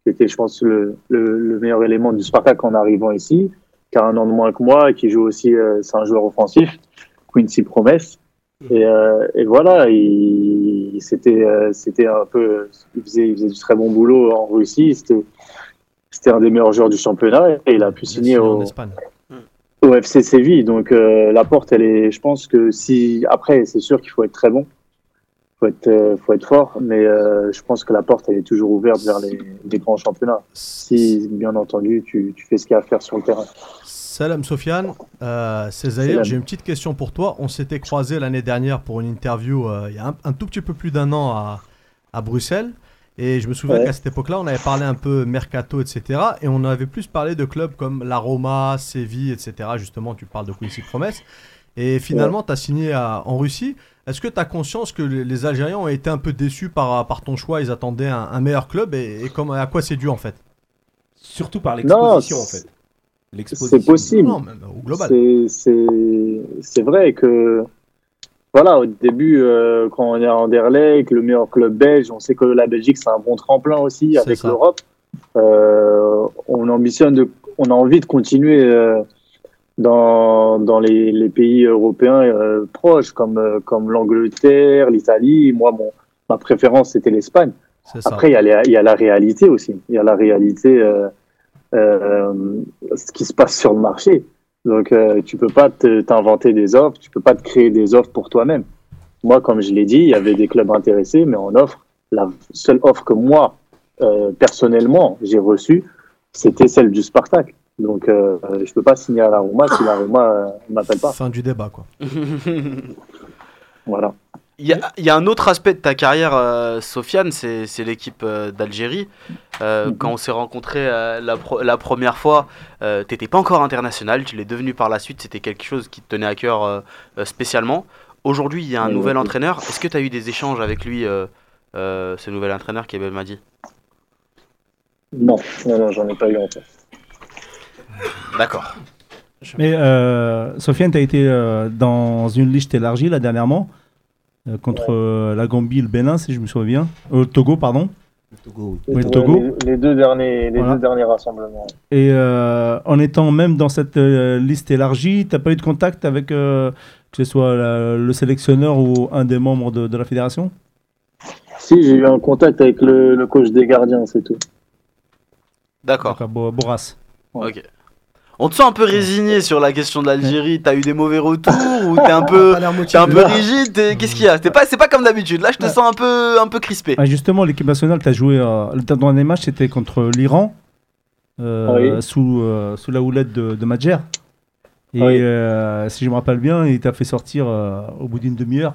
qui était, je pense, le, le, le meilleur élément du Spartak en arrivant ici, qui a un an de moins que moi et qui joue aussi, euh, c'est un joueur offensif, Quincy Promesse. Et, euh, et voilà, il, c'était, euh, c'était un peu, il faisait, il faisait du très bon boulot en Russie. C'était, c'était un des meilleurs joueurs du championnat et il a pu signer au, au FC Séville. Donc la porte, elle est, je pense que si après, c'est sûr qu'il faut être très bon, faut être, euh, faut être fort, mais euh, je pense que la porte, elle est toujours ouverte vers les, les grands championnats. Si bien entendu, tu, tu fais ce qu'il y a à faire sur le terrain. Salam Sofiane, euh, c'est Zahir. J'ai une petite question pour toi. On s'était croisé l'année dernière pour une interview euh, il y a un, un tout petit peu plus d'un an à, à Bruxelles. Et je me souviens Ouais. qu'à cette époque-là, on avait parlé un peu mercato, etc. Et on avait plus parlé de clubs comme la Roma, Séville, etc. Justement, tu parles de Quincy Promesse. Et finalement, tu as signé à- en Russie. Est-ce que tu as conscience que les, Algériens ont été un peu déçus par, par ton choix? Ils attendaient un, un meilleur club. Et, et comment- à quoi c'est dû en fait? Surtout par l'exposition, en fait. C'est L'exposition. possible. Non, même au global. C'est- vrai que, voilà, au début, euh, quand on est à Anderlecht, le meilleur club belge, on sait que la Belgique, c'est un bon tremplin aussi avec l'Europe. Euh, on ambitionne, de, on a envie de continuer euh, dans, dans les, les pays européens euh, proches, comme, euh, comme l'Angleterre, l'Italie. Moi, mon, ma préférence, c'était l'Espagne. Après, il y, a les- il y a la réalité aussi. Il y a la réalité, euh, euh, ce qui se passe sur le marché. Donc, euh, tu peux pas te- t'inventer des offres, tu peux pas te créer des offres pour toi-même. Moi, comme je l'ai dit, il y avait des clubs intéressés, mais en offre, la seule offre que moi, euh, personnellement, j'ai reçue, c'était celle du Spartak. Donc, euh, je peux pas signer à la Roma si la Roma euh, ne m'appelle pas. Fin du débat, quoi. Voilà. Il y, a, il y a un autre aspect de ta carrière, euh, Sofiane, c'est c'est l'équipe euh, d'Algérie. Euh, Mhm. Quand on s'est rencontrés euh, la, pro- la première fois, euh, t'étais pas encore international, tu l'es devenu par la suite, c'était quelque chose qui te tenait à cœur spécialement. Aujourd'hui, il y a un Oui, nouvel oui. entraîneur. Est-ce que tu as eu des échanges avec lui, euh, euh, ce nouvel entraîneur qui est Belmadi? Non, non, non, j'en ai pas eu en fait. D'accord. Mais euh, Sofiane, tu as été euh, dans une liste élargie là dernièrement euh, contre euh, la Gambie et le Bénin, si je me souviens bien. Euh, le Togo, pardon. Le Togo, oui. Oui, le Ouais, Togo. Les, les deux derniers, les Voilà. deux derniers rassemblements. Et euh, en étant même dans cette euh, liste élargie, tu pas eu de contact avec euh, que ce soit la- le sélectionneur ou un des membres de, de la fédération? Si, j'ai eu un contact avec le, le coach des gardiens, c'est tout. D'accord. D'accord, Bo- Boras. Ok. On te sent un peu résigné sur la question de l'Algérie. T'as eu des mauvais retours ou t'es un peu, t'es motivé. un peu rigide? T'es- Qu'est-ce qu'il y a? C'est pas, c'est pas comme d'habitude. Là, je te sens un peu, un peu crispé. Ah, justement, l'équipe nationale, tu as joué euh, le dernier match, c'était contre l'Iran, euh, Oui. sous, euh, sous la houlette de, de Madjer. Et Oui. euh, si je me rappelle bien, il t'a fait sortir euh, au bout d'une demi-heure.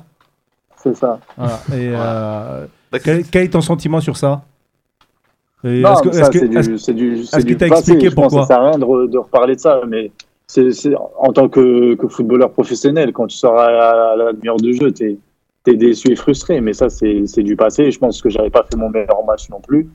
C'est ça. Voilà. Et quel, quel est ton sentiment sur ça? Est-ce que- ça, est-ce que- c'est du, est-ce- c'est du, c'est est-ce du que t'as expliqué Je pense que ça sert à rien de, de reparler de ça, mais c'est, c'est- en tant que, que footballeur professionnel, quand tu sors à, à la demi-heure de jeu, t'es, t'es déçu et frustré, mais ça, c'est, c'est du passé. Je pense que j'avais pas fait mon meilleur match non plus.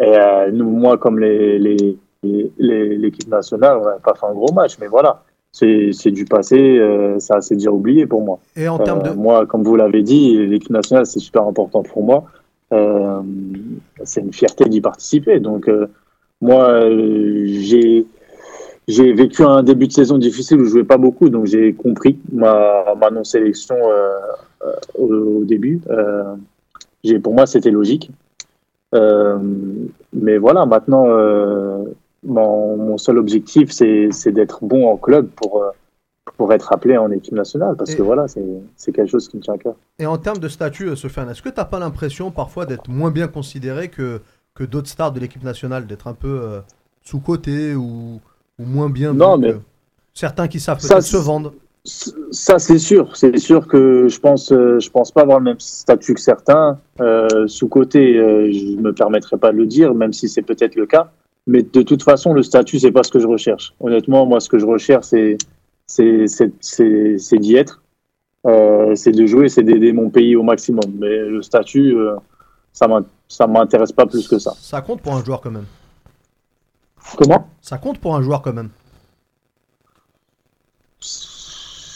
Et euh, nous, moi, comme les, les, les- les- l'équipe nationale, on n'a pas fait un gros match, mais voilà. C'est, c'est du passé, euh, ça c'est déjà oublié pour moi. Et en termes Euh, de. Moi, comme vous l'avez dit, l'équipe nationale, c'est super important pour moi. Euh, c'est une fierté d'y participer. Donc, euh, moi, euh, j'ai j'ai vécu un début de saison difficile où je jouais pas beaucoup, donc j'ai compris ma, non-sélection au, début. Pour moi, c'était logique. Mais voilà, maintenant, mon, mon seul objectif, c'est d'être bon en club pour, pour être appelé en équipe nationale, parce Et- que voilà, c'est quelque chose qui me tient à cœur. Et en termes de statut, euh, Sofiane, est-ce que tu n'as pas l'impression parfois d'être moins bien considéré que, que d'autres stars de l'équipe nationale, d'être un peu euh, sous-coté ou, ou moins bien Non, mais- certains qui savent Ça, se vendre Ça, c'est sûr. C'est sûr que je pense, euh, je pense pas avoir le même statut que certains. Euh, sous côté, euh, je me permettrai pas de le dire, même si c'est peut-être le cas. Mais de toute façon, le statut, c'est pas ce que je recherche. Honnêtement, moi, ce que je recherche, c'est, c'est, d'y être. Euh, c'est de jouer, c'est d'aider mon pays au maximum. Mais le statut, euh, ça ça m'intéresse pas plus que ça. Ça compte pour un joueur quand même. Comment? Ça compte pour un joueur quand même.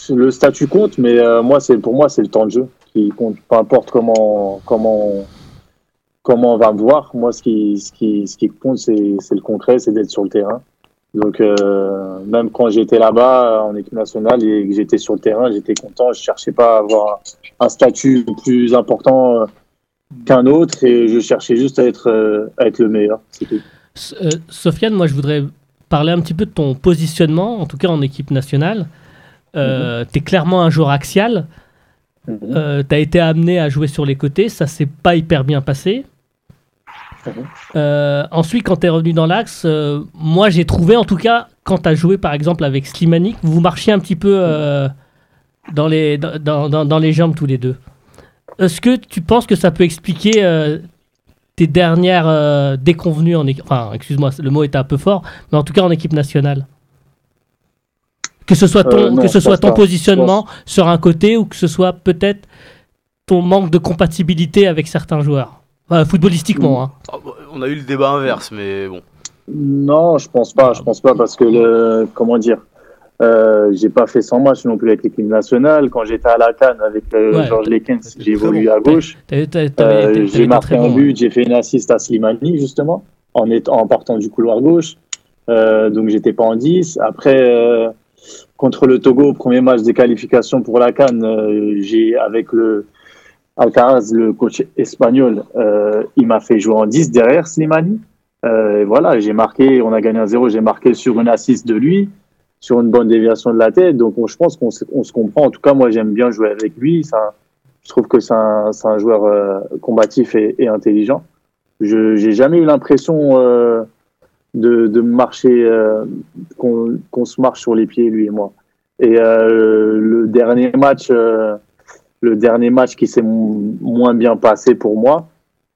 Le statut compte, mais euh, moi, c'est pour moi, c'est le temps de jeu qui compte. Peu importe comment, comment, comment on va me voir. Moi, ce qui, ce qui, ce qui compte, c'est le concret, c'est d'être sur le terrain. Donc, euh, même quand j'étais là-bas en équipe nationale et que j'étais sur le terrain, j'étais content. Je cherchais pas à avoir un, un statut plus important euh, qu'un autre et je cherchais juste à être, euh, à être le meilleur. Euh, Sofiane, moi je voudrais parler un petit peu de ton positionnement, en tout cas en équipe nationale. Euh, Tu es clairement un joueur axial. Euh, tu as été amené à jouer sur les côtés, ça s'est pas hyper bien passé. Euh, ensuite, quand tu es revenu dans l'axe, euh, moi j'ai trouvé en tout cas, quand tu as joué par exemple avec Slimani, vous marchiez un petit peu euh, dans, les, dans, dans- dans- les jambes tous les deux. Est-ce que tu penses que ça peut expliquer tes dernières déconvenues en équipe Enfin, excuse-moi, le mot était un peu fort, mais en tout cas en équipe nationale? Que ce soit ton, non, que ce soit ton pas. positionnement sur un côté ou que ce soit peut-être ton manque de compatibilité avec certains joueurs? Enfin, footballistiquement, hein. Ah, bah, On a eu le débat inverse, mais bon. Non, je pense pas. Je pense pas parce que le, comment dire, euh, j'ai pas fait 100 matchs non plus avec l'équipe nationale. Quand j'étais à la Cannes avec euh, Ouais. Georges Lekens, j'ai évolué bon. à gauche. Euh, j'ai marqué un bon, but, j'ai fait une assist à Slimani justement en, étant, en partant du couloir gauche. Euh, donc j'étais pas en 10. Après euh, contre le Togo, premier match des qualifications pour la Cannes, euh, j'ai avec le Alcaraz, le coach espagnol, euh, il m'a fait jouer en 10 derrière Slimani. Euh, voilà, j'ai marqué, on a gagné un 0, j'ai marqué sur une assist de lui, sur une bonne déviation de la tête. Donc on- je pense qu'on se, comprend. En tout cas, moi j'aime bien jouer avec lui. Je trouve que c'est un, joueur euh, combatif et, intelligent. Je j'ai jamais eu l'impression euh, de, marcher, euh, qu'on se marche sur les pieds lui et moi. Et euh, le dernier match, le dernier match qui s'est mo- moins bien passé pour moi,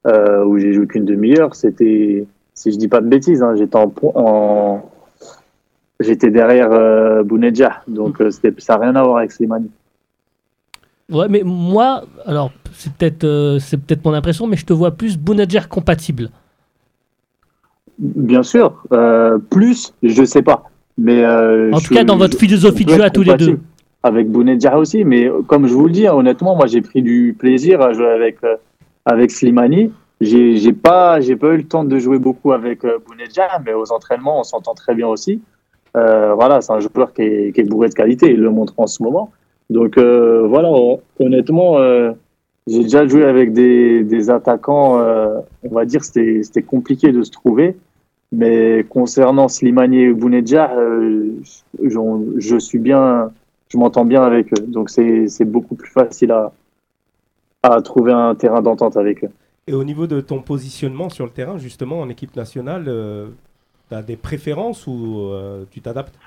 euh, où j'ai joué qu'une demi-heure, c'était, si je dis pas de bêtises, hein, j'étais en, en j'étais derrière euh, Bounedjah, donc euh, c'était, ça n'a rien à voir avec Slimani. Ouais, mais moi, alors c'est peut-être euh, c'est peut-être mon impression, mais je te vois plus Bounedjah compatible. Bien sûr, plus, je sais pas. Mais En tout cas, dans votre philosophie de jeu à tous les deux. Avec Bounedjah aussi, mais comme je vous le dis, hein, honnêtement, moi j'ai pris du plaisir à jouer avec, euh, avec Slimani. J'ai j'ai pas, j'ai pas eu le temps de jouer beaucoup avec euh, Bounedjah, mais aux entraînements, on s'entend très bien aussi. Euh, voilà, c'est un joueur qui est, qui est bourré de qualité, il le montre en ce moment. Donc euh, voilà, hon- honnêtement, euh, j'ai déjà joué avec des, des attaquants, euh, on va dire, c'était c'était compliqué de se trouver. Mais concernant Slimani et Bounedjah, je, je suis bien, je m'entends bien avec eux. Donc c'est beaucoup plus facile à, à trouver un terrain d'entente avec eux. Et au niveau de ton positionnement sur le terrain, justement, en équipe nationale, tu as des préférences ou euh, tu t'adaptes?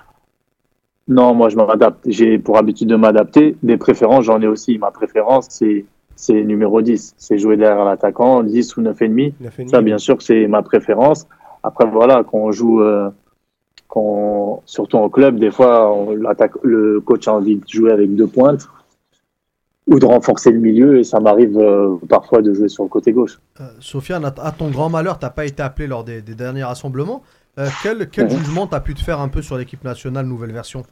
Non, moi je m'adapte. J'ai pour habitude de m'adapter. Des préférences, j'en ai aussi. Ma préférence, c'est c'est numéro 10. C'est jouer derrière l'attaquant, 10 ou 9,5. Neuf et Ça, bien sûr, c'est ma préférence. Après, voilà, quand on joue, euh, quand, surtout en club, des fois, on, l'attaque- le coach a envie de jouer avec deux pointes ou de renforcer le milieu, et ça m'arrive euh, parfois de jouer sur le côté gauche. Euh, Sofiane, à, ton grand malheur, t'as pas été appelé lors des, des derniers rassemblements. Euh, quel quel Mhm. jugement t'as pu te faire un peu sur l'équipe nationale nouvelle version?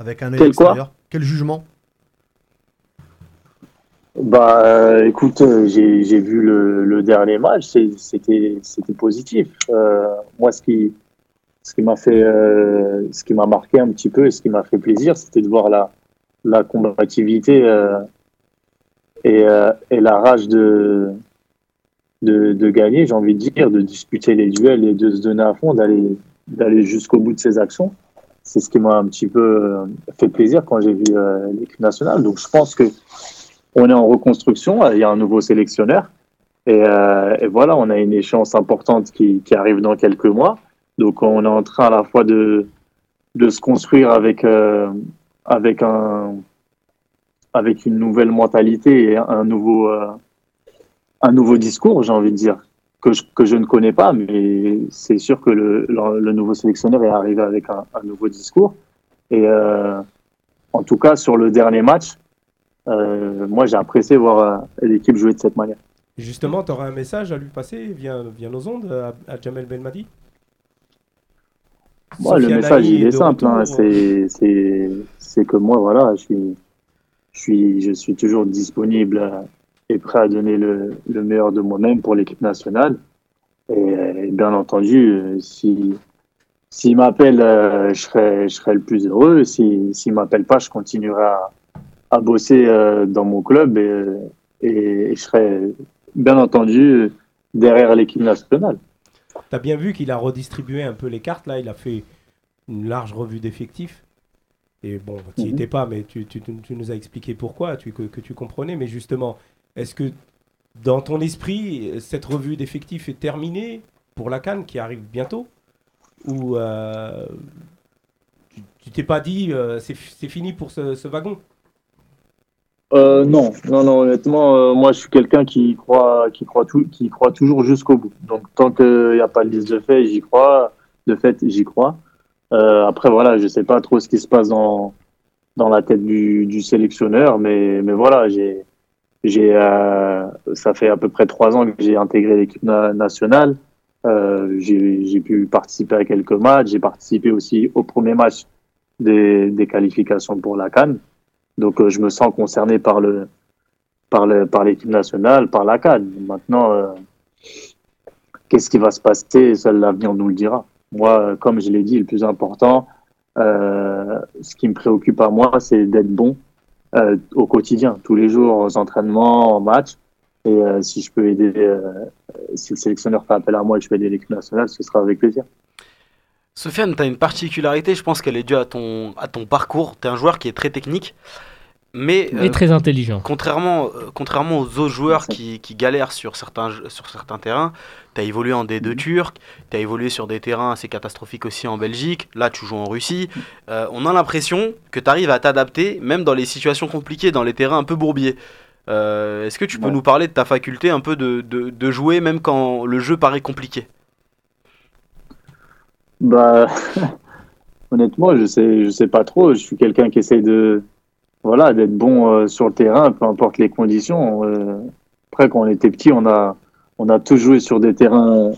Avec un œil Quel quoi? extérieur Quel jugement? Bah, écoute, j'ai vu le, le dernier match, c'était c'était positif. Moi, ce qui ce qui m'a fait, euh, ce qui m'a marqué un petit peu et ce qui m'a fait plaisir, c'était de voir la la combativité euh, et, euh, et la rage de de, de gagner, j'ai envie de dire, de disputer les duels et de se donner à fond, d'aller d'aller jusqu'au bout de ses actions. C'est ce qui m'a un petit peu euh, fait plaisir quand j'ai vu euh, l'équipe nationale. Donc, je pense que on est en reconstruction, il y a un nouveau sélectionneur. Et, euh, et voilà, on a une échéance importante qui, qui arrive dans quelques mois. Donc on est en train à la fois de, de se construire avec, euh, avec, un, avec une nouvelle mentalité et un nouveau, euh, un nouveau discours, j'ai envie de dire, que je, que je ne connais pas, mais c'est sûr que le, le, nouveau sélectionneur est arrivé avec un, nouveau discours. Et euh, en tout cas, sur le dernier match, moi, j'ai apprécié voir l'équipe jouer de cette manière. Justement, tu auras un message à lui passer via, via nos ondes à, à Jamel Belmadi Moi, le message, il est simple. hein, retour. c'est, que moi, voilà, je suis, je suis, je suis toujours disponible euh, et prêt à donner le, le meilleur de moi-même pour l'équipe nationale. Et, euh, bien entendu, euh, si s'il m'appelle, euh, je serai, je serai le plus heureux. Si s'il m'appelle pas, je continuerai à, à bosser euh, dans mon club et, euh, et je serai bien entendu derrière l'équipe nationale. T'as bien vu qu'il a redistribué un peu les cartes là, il a fait une large revue d'effectifs. Et bon, tu n'y Mhm. étais pas, mais tu, tu- tu- tu nous as expliqué pourquoi, tu, que, que tu comprenais. Mais justement, est-ce que dans ton esprit, cette revue d'effectifs est terminée pour la Cannes qui arrive bientôt? Ou euh, tu- t'es pas dit euh, c'est c'est fini pour ce, ce wagon? Euh, non, non, non, honnêtement, euh, moi je suis quelqu'un qui croit, qui croit tout, qui croit toujours jusqu'au bout. Donc tant qu'il n'y a pas de liste de faits, j'y crois. De fait, j'y crois. Euh, après, voilà, je sais pas trop ce qui se passe dans, dans la tête du, du sélectionneur, mais, mais voilà, j'ai, j'ai, euh, ça fait à peu près trois ans que j'ai intégré l'équipe na- nationale. Euh, j'ai, pu participer à quelques matchs. J'ai participé aussi au premier match des, des qualifications pour la Cannes. Donc euh, je me sens concerné par le par le par l'équipe nationale, par la CAN. Maintenant, euh, qu'est-ce qui va se passer? Seul l'avenir nous le dira. Moi, euh, comme je l'ai dit, le plus important, euh, ce qui me préoccupe à moi, c'est d'être bon euh, au quotidien, tous les jours, aux entraînements, en match. Et euh, si je peux aider, si le sélectionneur fait appel à moi et que je peux aider l'équipe nationale, ce sera avec plaisir. Sofiane, tu as une particularité, je pense qu'elle est due à ton, à ton parcours. Tu es un joueur qui est très technique, mais euh, très intelligent. contrairement, euh, contrairement aux autres joueurs qui, qui galèrent sur certains, jeux- sur certains terrains, tu as évolué en D2 turc, tu as évolué sur des terrains assez catastrophiques aussi en Belgique, là tu joues en Russie. Euh, on a l'impression que tu arrives à t'adapter, même dans les situations compliquées, dans les terrains un peu bourbiers. Est-ce que tu peux Ouais. nous parler de ta faculté un peu de, de, de jouer, même quand le jeu paraît compliqué? Bah, honnêtement, je sais, je sais pas trop. Je suis quelqu'un qui essaie de, voilà, d'être bon euh, sur le terrain, peu importe les conditions. Euh, après, quand on était petit, on a, on a tous joué sur des terrains,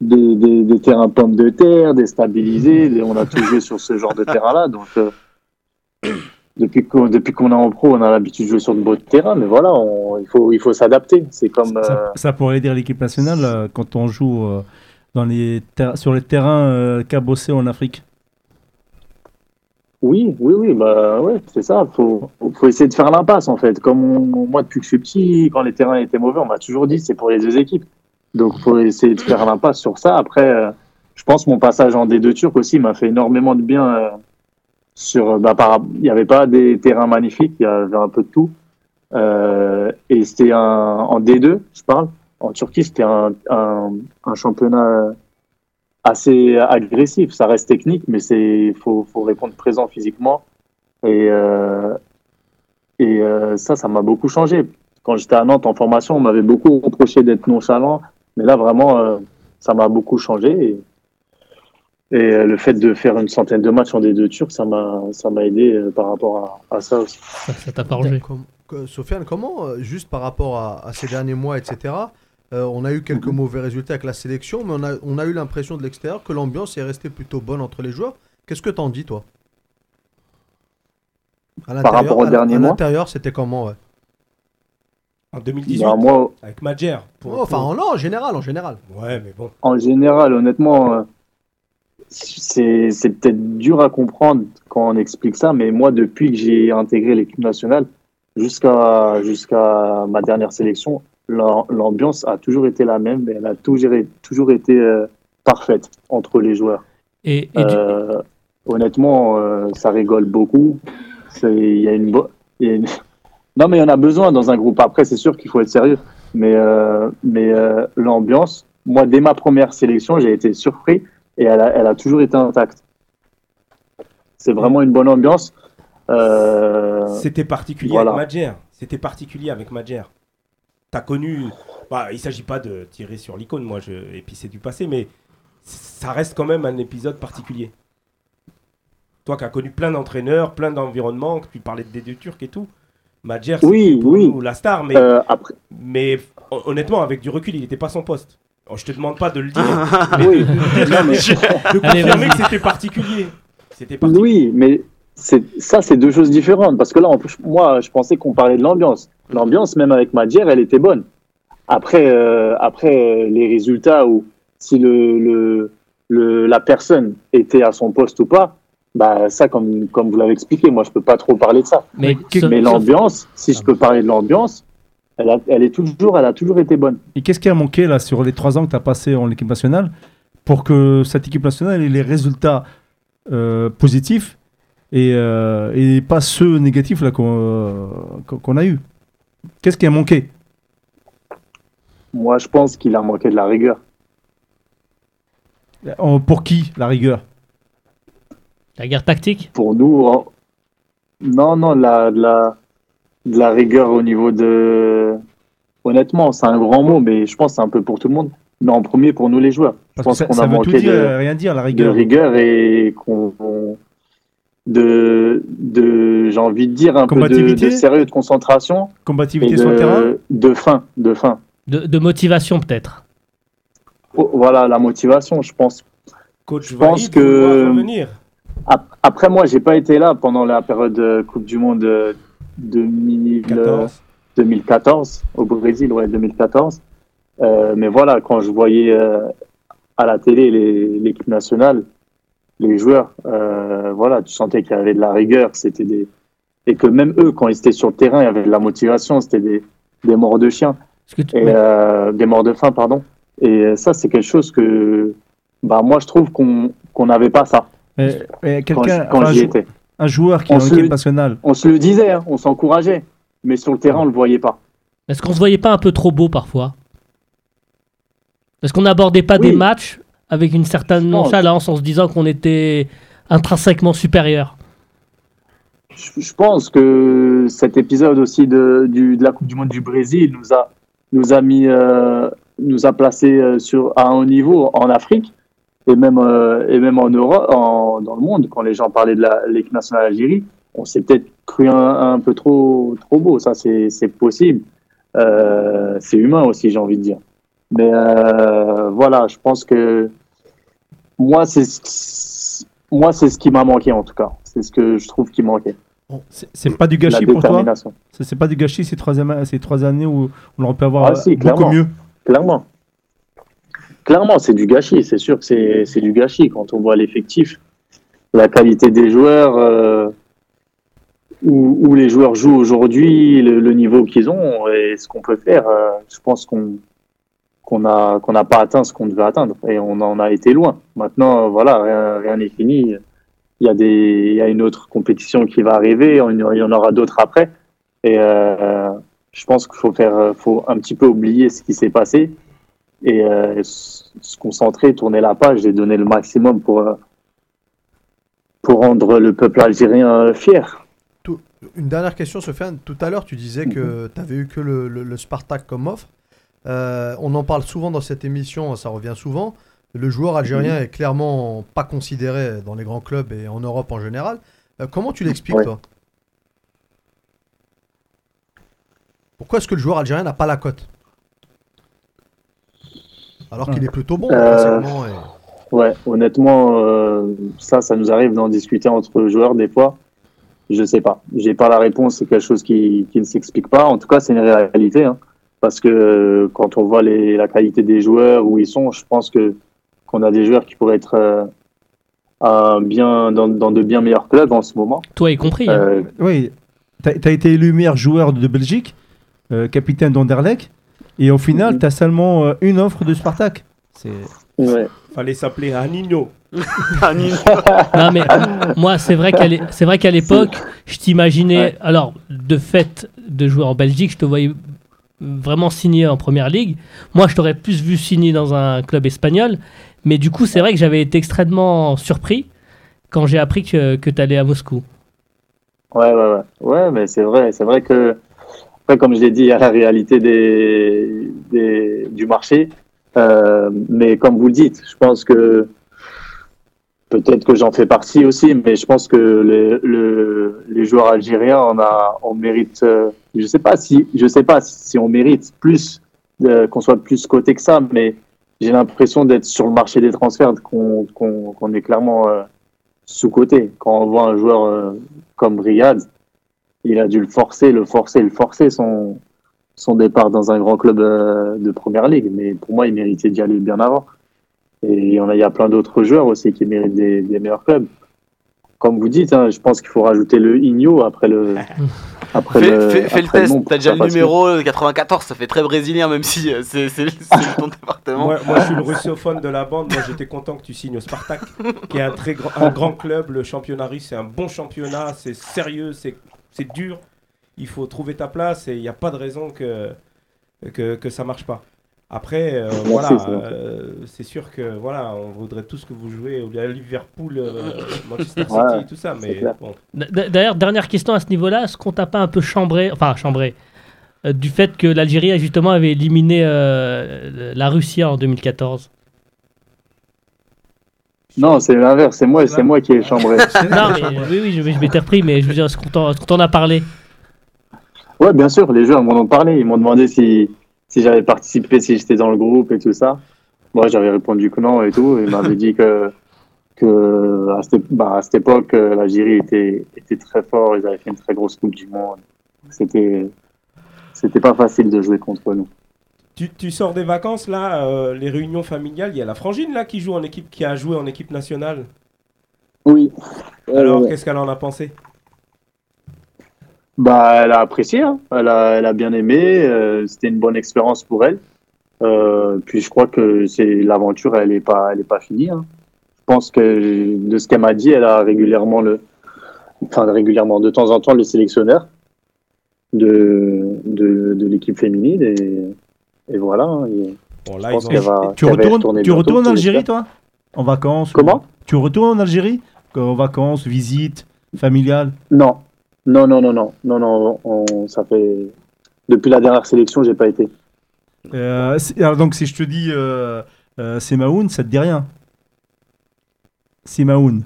des, des, des terrains pommes de terre, déstabilisés. Des- On a tous joué sur ce genre de terrain-là. Donc, euh, depuis qu'on, depuis qu'on est en pro, on a l'habitude de jouer sur de beaux terrains. Mais voilà, on- il faut, il faut s'adapter. C'est comme, Ça, ça pourrait dire l'équipe nationale quand on joue les sur les terrains euh, cabossés en Afrique. Oui, oui, oui, bah ouais, c'est ça. Faut, faut essayer de faire l'impasse en fait. Comme moi depuis que je suis petit, quand les terrains étaient mauvais, on m'a toujours dit c'est pour les deux équipes. Donc faut essayer de faire l'impasse sur ça. Après, euh, je pense mon passage en D2 turc aussi m'a fait énormément de bien. euh, sur, bah, par, il n'y avait pas des terrains magnifiques, il y avait un peu de tout. Euh, et c'était en D2, je parle. En Turquie, c'était un, un, un championnat assez agressif. Ça reste technique, mais c'est faut, faut répondre présent physiquement. Et, euh, et euh, ça, ça m'a beaucoup changé. Quand j'étais à Nantes en formation, on m'avait beaucoup reproché d'être nonchalant, mais là, vraiment, euh, ça m'a beaucoup changé. Et, et euh, le fait de faire une centaine de matchs en D2 Turcs, ça m'a ça m'a aidé euh, par rapport à, à ça aussi. Ça t'a que- Sofiane, comment, juste par rapport à, à ces derniers mois, etc., euh, on a eu quelques mauvais résultats avec la sélection, mais on a, on a eu l'impression de l'extérieur que l'ambiance est restée plutôt bonne entre les joueurs. Qu'est-ce que t'en dis, toi? À l'intérieur- rapport à- À mois l'intérieur, c'était comment ouais? En 2018, Bah, moi, avec Madjer. pour- Oh, Enfin, pour- en, non, en général, en général. Ouais, mais bon. En général, honnêtement, euh, c'est peut-être dur à comprendre quand on explique ça, mais moi, depuis que j'ai intégré l'équipe nationale jusqu'à jusqu'à ma dernière sélection, l'ambiance a toujours été la même, et elle a toujours, toujours été euh, parfaite entre les joueurs. Et, et du- Euh, honnêtement, euh, ça rigole beaucoup. Il y a une, y a une- Non, mais il y en a besoin dans un groupe. Après, c'est sûr qu'il faut être sérieux. Mais, euh, mais euh, l'ambiance, moi, dès ma première sélection, j'ai été surpris et elle a, elle a toujours été intacte. C'est vraiment une bonne ambiance. Euh, C'était particulier voilà. avec Madjer. C'était particulier avec Madjer. T'as connu. Bah, il s'agit pas de tirer sur l'icône, moi, je... et puis c'est du passé, mais ça reste quand même un épisode particulier. Toi qui as connu plein d'entraîneurs, plein d'environnements, que tu parlais de D2 Turcs et tout. Madjer, Oui, oui. nous la star, mais, euh, après, mais hon- honnêtement, avec du recul, il n'était pas son poste. Je te demande pas de le dire, oui, de, mais- de confirmer vas-y. que c'était particulier. C'était particulier. oui, mais ça, c'est deux choses différentes. Parce que là, moi, je pensais qu'on parlait de l'ambiance. L'ambiance, même avec Madjer, elle était bonne. Après, euh, après euh, les résultats ou si le, le, le, la personne était à son poste ou pas, bah ça, comme, comme vous l'avez expliqué, moi, je peux pas trop parler de ça. Mais, l'ambiance, si je peux parler de l'ambiance, elle, a- elle est toujours, elle a toujours été bonne. Et qu'est-ce qui a manqué là sur les trois ans que tu as passé en équipe nationale pour que cette équipe nationale ait les résultats euh, positifs et, euh, et pas ceux négatifs là qu'on euh, qu'on- qu'on a eu Qu'est-ce qui a manqué? Moi, je pense qu'il a manqué de la rigueur. En- Pour qui la rigueur? La guerre tactique? Pour nous, en- non, non, la, de la, de la rigueur au niveau de. Honnêtement, c'est un grand mot, mais je pense que c'est un peu pour tout le monde. Mais en premier, pour nous les joueurs. Je Parce pense ça, qu'on ça a veut tout manqué dire, de, rien dire la de rigueur. rigueur et qu'on. De, de j'ai envie de dire, un peu de, Combativité de sérieux, de concentration et Combativité sur le terrain de, faim, de faim. de, de motivation peut-être. Oh, Voilà, la motivation, je pense. Coach Je pense valide, que- Après, moi, j'ai pas été là pendant la période euh, Coupe du Monde euh, 2000, euh, 14. 2014 au Brésil, ouais, 2014. Euh, mais voilà, quand je voyais euh, à la télé l'équipe nationale, les joueurs, euh, voilà, tu sentais qu'il y avait de la rigueur, c'était des et que même eux, quand ils étaient sur le terrain, il y avait de la motivation, c'était des, des morts de chiens tu- et euh, des morts de faim, pardon. Et ça, c'est quelque chose que, bah, moi, je trouve qu'on qu'on n'avait pas ça Mais- mais quand, Quelqu'un, quand enfin, un, j'y jou- étais. un joueur qui est On en se équipe le- nationale, On se le disait, hein, on s'encourageait, mais sur le terrain, on le voyait pas. Est-ce qu'on se voyait pas un peu trop beau parfois? Est-ce qu'on n'abordait pas Oui. des matchs avec une certaine nonchalance en se disant qu'on était intrinsèquement supérieur Je, pense que cet épisode aussi de, du, de la Coupe du Monde du Brésil nous a, nous a mis, euh, nous a placé euh, sur, à un haut niveau en Afrique et même, euh, et même en Europe, en, dans le monde. Quand les gens parlaient de la- l'équipe nationale Algérie, on s'est peut-être cru un, un peu trop, trop beau. Ça, c'est c'est possible. Euh, c'est humain aussi, j'ai envie de dire. Mais euh, voilà, je pense que moi, c'est ce- moi, c'est ce qui m'a manqué en tout cas. C'est ce que je trouve qui manquait. c'est c'est pas du gâchis pour toi. C'est pas du gâchis ces trois, ces trois années où on aurait pu avoir Ah, si, beaucoup clairement. mieux Clairement. Clairement, c'est du gâchis. C'est sûr que c'est c'est du gâchis quand on voit l'effectif, la qualité des joueurs, euh, où, où les joueurs jouent aujourd'hui, le, le niveau qu'ils ont et ce qu'on peut faire. euh, je pense qu'on qu'on n'a pas atteint ce qu'on devait atteindre et on en a été loin. Maintenant, voilà, rien n'est fini. Il y a des il y a une autre compétition qui va arriver. Il y en aura d'autres après. Et euh, je pense qu'il faut faire, faut un petit peu oublier ce qui s'est passé et euh, se concentrer, tourner la page et donner le maximum pour euh, pour rendre le peuple algérien fier. Une dernière question, Sofiane. Tout à l'heure, tu disais que tu avais eu que le, le- le Spartak comme offre. Euh, on en parle souvent dans cette émission, ça revient souvent. Le joueur algérien est clairement pas considéré dans les grands clubs et en Europe en général. Euh, comment tu l'expliques, Ouais. toi? Pourquoi est-ce que le joueur algérien n'a pas la cote? Alors qu'il est plutôt bon, Euh, et- Ouais, honnêtement, euh, ça, ça nous arrive d'en discuter entre joueurs des fois. Je sais pas. J'ai pas la réponse. C'est quelque chose qui, qui ne s'explique pas. En tout cas, c'est une réalité. Hein. Parce que euh, quand on voit les, la qualité des joueurs, où ils sont, je pense que qu'on a des joueurs qui pourraient être euh, bien, dans, dans de bien meilleurs clubs en ce moment. Toi y compris. hein. Euh, Oui, tu as, été élu meilleur joueur de Belgique, euh, capitaine d'Anderlecht, et au final, Mhm. tu as seulement une offre de Spartak. C'est ouais. Fallait s'appeler Anino. Non mais moi c'est vrai qu'à l'é- c'est vrai qu'à l'époque je t'imaginais Ouais. alors de fait de jouer en Belgique je te voyais vraiment signer en première ligue moi je t'aurais plus vu signer dans un club espagnol mais du coup c'est vrai que j'avais été extrêmement surpris quand j'ai appris que, que tu allais à Moscou Ouais, ouais, ouais. Ouais, mais c'est vrai. C'est vrai que, après, comme je l'ai dit, il y a la réalité du marché. Euh, mais comme vous le dites, je pense que peut-être que j'en fais partie aussi, mais je pense que les, le, les joueurs algériens, on, a, on mérite. euh, je sais pas si, je sais pas si on mérite plus, euh, qu'on soit plus coté que ça, mais j'ai l'impression d'être sur le marché des transferts, qu'on est clairement. euh, sous-côté. Quand on voit un joueur euh, comme Riyad, il a dû le forcer, le forcer, le forcer son, son départ dans un grand club de première ligue. Mais pour moi, il méritait d'y aller bien avant. Et en a, il y a plein d'autres joueurs aussi qui méritent des, des meilleurs clubs. Comme vous dites, hein, je pense qu'il faut rajouter le Igno après le. Après Fais, le, fais- fais le après test, t'as déjà le numéro euh, 94, ça fait très brésilien même si euh, c'est c'est- c'est ton département. Moi, moi, je suis le russophone de la bande. Moi, j'étais content que tu signes au Spartak, qui est un très grand, un grand club. Le championnat russe, c'est un bon championnat. C'est sérieux, c'est c'est dur. Il faut trouver ta place et il n'y a pas de raison que, que, que ça marche pas. Après, euh, Merci, voilà, euh, c'est sûr que voilà, on voudrait tous que vous jouez au Liverpool, euh, Manchester City, Ouais, tout ça, mais bon. D'ailleurs, dernière question à ce niveau-là, est-ce qu'on t'a pas un peu chambré, enfin chambré, euh, du fait que l'Algérie justement avait éliminé euh, la Russie en 2014 Non, c'est l'inverse. C'est moi, c'est moi qui ai chambré. Non, mais oui, oui, je, je m'étais repris, mais je veux dire, est-ce qu'on t'en est-ce qu'on t'en a parlé? Ouais, bien sûr, les joueurs m'en ont parlé. Ils m'ont demandé si, si j'avais participé, si j'étais dans le groupe et tout ça. Moi, j'avais répondu que non et tout. Ils m'avaient dit que, que à, cette, bah, à cette époque, euh, l'Algérie était, était très fort. Ils avaient fait une très grosse Coupe du Monde. C'était, c'était pas facile de jouer contre nous. Tu, tu sors des vacances là, euh, les réunions familiales, il y a la frangine là qui joue en équipe, qui a joué en équipe nationale. Oui. Alors, Euh, qu'est-ce qu'elle en a pensé? Bah, elle a apprécié, hein. elle, a, elle a bien aimé, euh, c'était une bonne expérience pour elle. Euh, puis je crois que c'est l'aventure, elle n'est pas, elle est pas finie. hein. Je pense que de ce qu'elle m'a dit, elle a régulièrement le, enfin régulièrement, de temps en temps le sélectionneur de, de, de l'équipe féminine et, et voilà. hein. Et Bon, je pense ont- va, Tu retournes, tu retournes en Algérie, toi? En vacances? Ou- Comment? Tu retournes en Algérie? En vacances, visite, familiale? Non, non, non, non, non, non, non. on- ça fait depuis la dernière sélection, j'ai pas été. Euh, c'est- alors donc si je te dis euh, euh, Semaoun, ça te dit rien? Semaoun,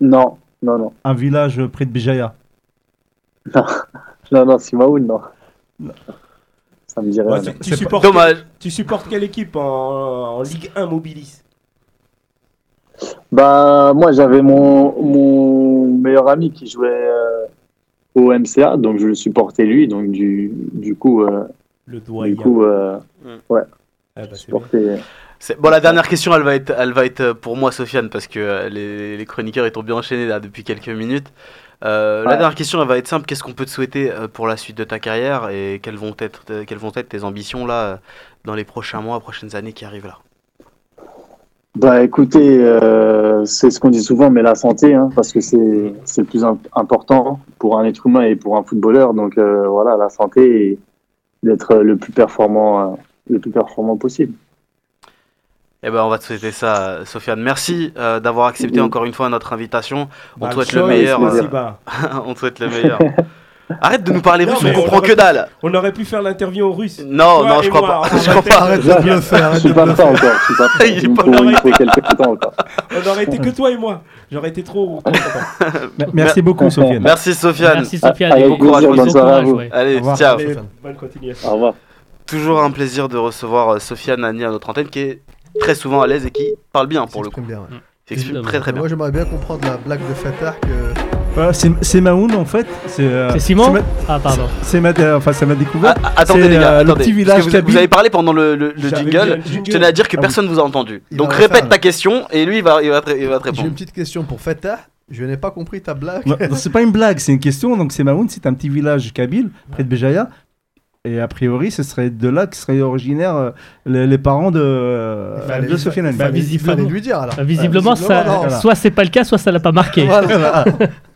Non, non, non, un village près de Béjaïa? non, non, Simaoun, non. Ça me dirait. Ouais, rien. tu, tu c'est supportes Dommage. tu supportes quelle équipe en, en Ligue 1 Mobilis? Bah, moi, j'avais mon, mon meilleur ami qui jouait euh, au MCA, donc je le supportais lui. Donc, du, du coup, euh, Le du doyen. coup euh, Ah, bah, Bon, la dernière question, elle va être, elle va être pour moi, Sofiane, parce que les, les chroniqueurs ils t'ont bien enchaîné là depuis quelques minutes. Euh, La Ouais. dernière question, elle va être simple. Qu'est-ce qu'on peut te souhaiter pour la suite de ta carrière et quelles vont être, quelles vont être tes ambitions là dans les prochains mois, prochaines années qui arrivent là? Bah, écoutez, euh, c'est ce qu'on dit souvent, mais la santé, hein, parce que c'est c'est le plus im- important pour un être humain et pour un footballeur. Donc, euh, voilà, la santé et d'être le plus performant, euh, le plus performant possible. Eh ben, on va te souhaiter ça, Sofiane. Merci euh, d'avoir accepté Oui. encore une fois notre invitation. On te Bah, souhaite le meilleur. merci, on te souhaite le meilleur. Arrête de nous parler russe, on comprend que dalle. On aurait pu faire l'interview en russe. Non, non, je crois pas. Je crois pas. Arrête de bluffer, Je arrête suis de bluffer. encore. Je suis pas prêt. Il faut, quelques temps encore. On aurait été que toi et moi. J'aurais été trop, Merci beaucoup, Sofiane. Merci, Sofiane. Merci Sofiane. Et bon courage. Allez, Au revoir. ciao. Bonne continuation. Au revoir. Toujours un plaisir de recevoir euh, Sofiane Annie à notre antenne qui est très souvent à l'aise et qui parle bien pour le coup. S'exprime bien, ouais. Il s'exprime Évidemment. très très bien. Moi, j'aimerais bien comprendre la blague de Fatah que. Voilà, c'est Maoun en fait. C'est euh, C'est Simon ma- Ah, pardon. C'est ma, euh, enfin, ma Ah, découverte. ah, attendez C'est, les gars, euh, le attendez. petit Parce village que vous, vous avez parlé pendant le, le- le jingle. Je tenais à dire que Ah oui. personne vous a entendu. Il Donc répète ta question et lui il va, il va, il va te J'ai une répondre. petite question pour Fatah. Je n'ai pas compris ta blague. C'est pas une blague, c'est une question. Donc, c'est Maoun, c'est un petit village kabyle près de Béjaïa. Et a priori, ce serait de là que seraient originaires euh, les, les parents de, euh, fallait- de Sofiane il visiblement. lui dire alors. Bah, visiblement, ça, Visiblement, non. voilà. soit c'est pas le cas, soit ça l'a pas marqué. Voilà.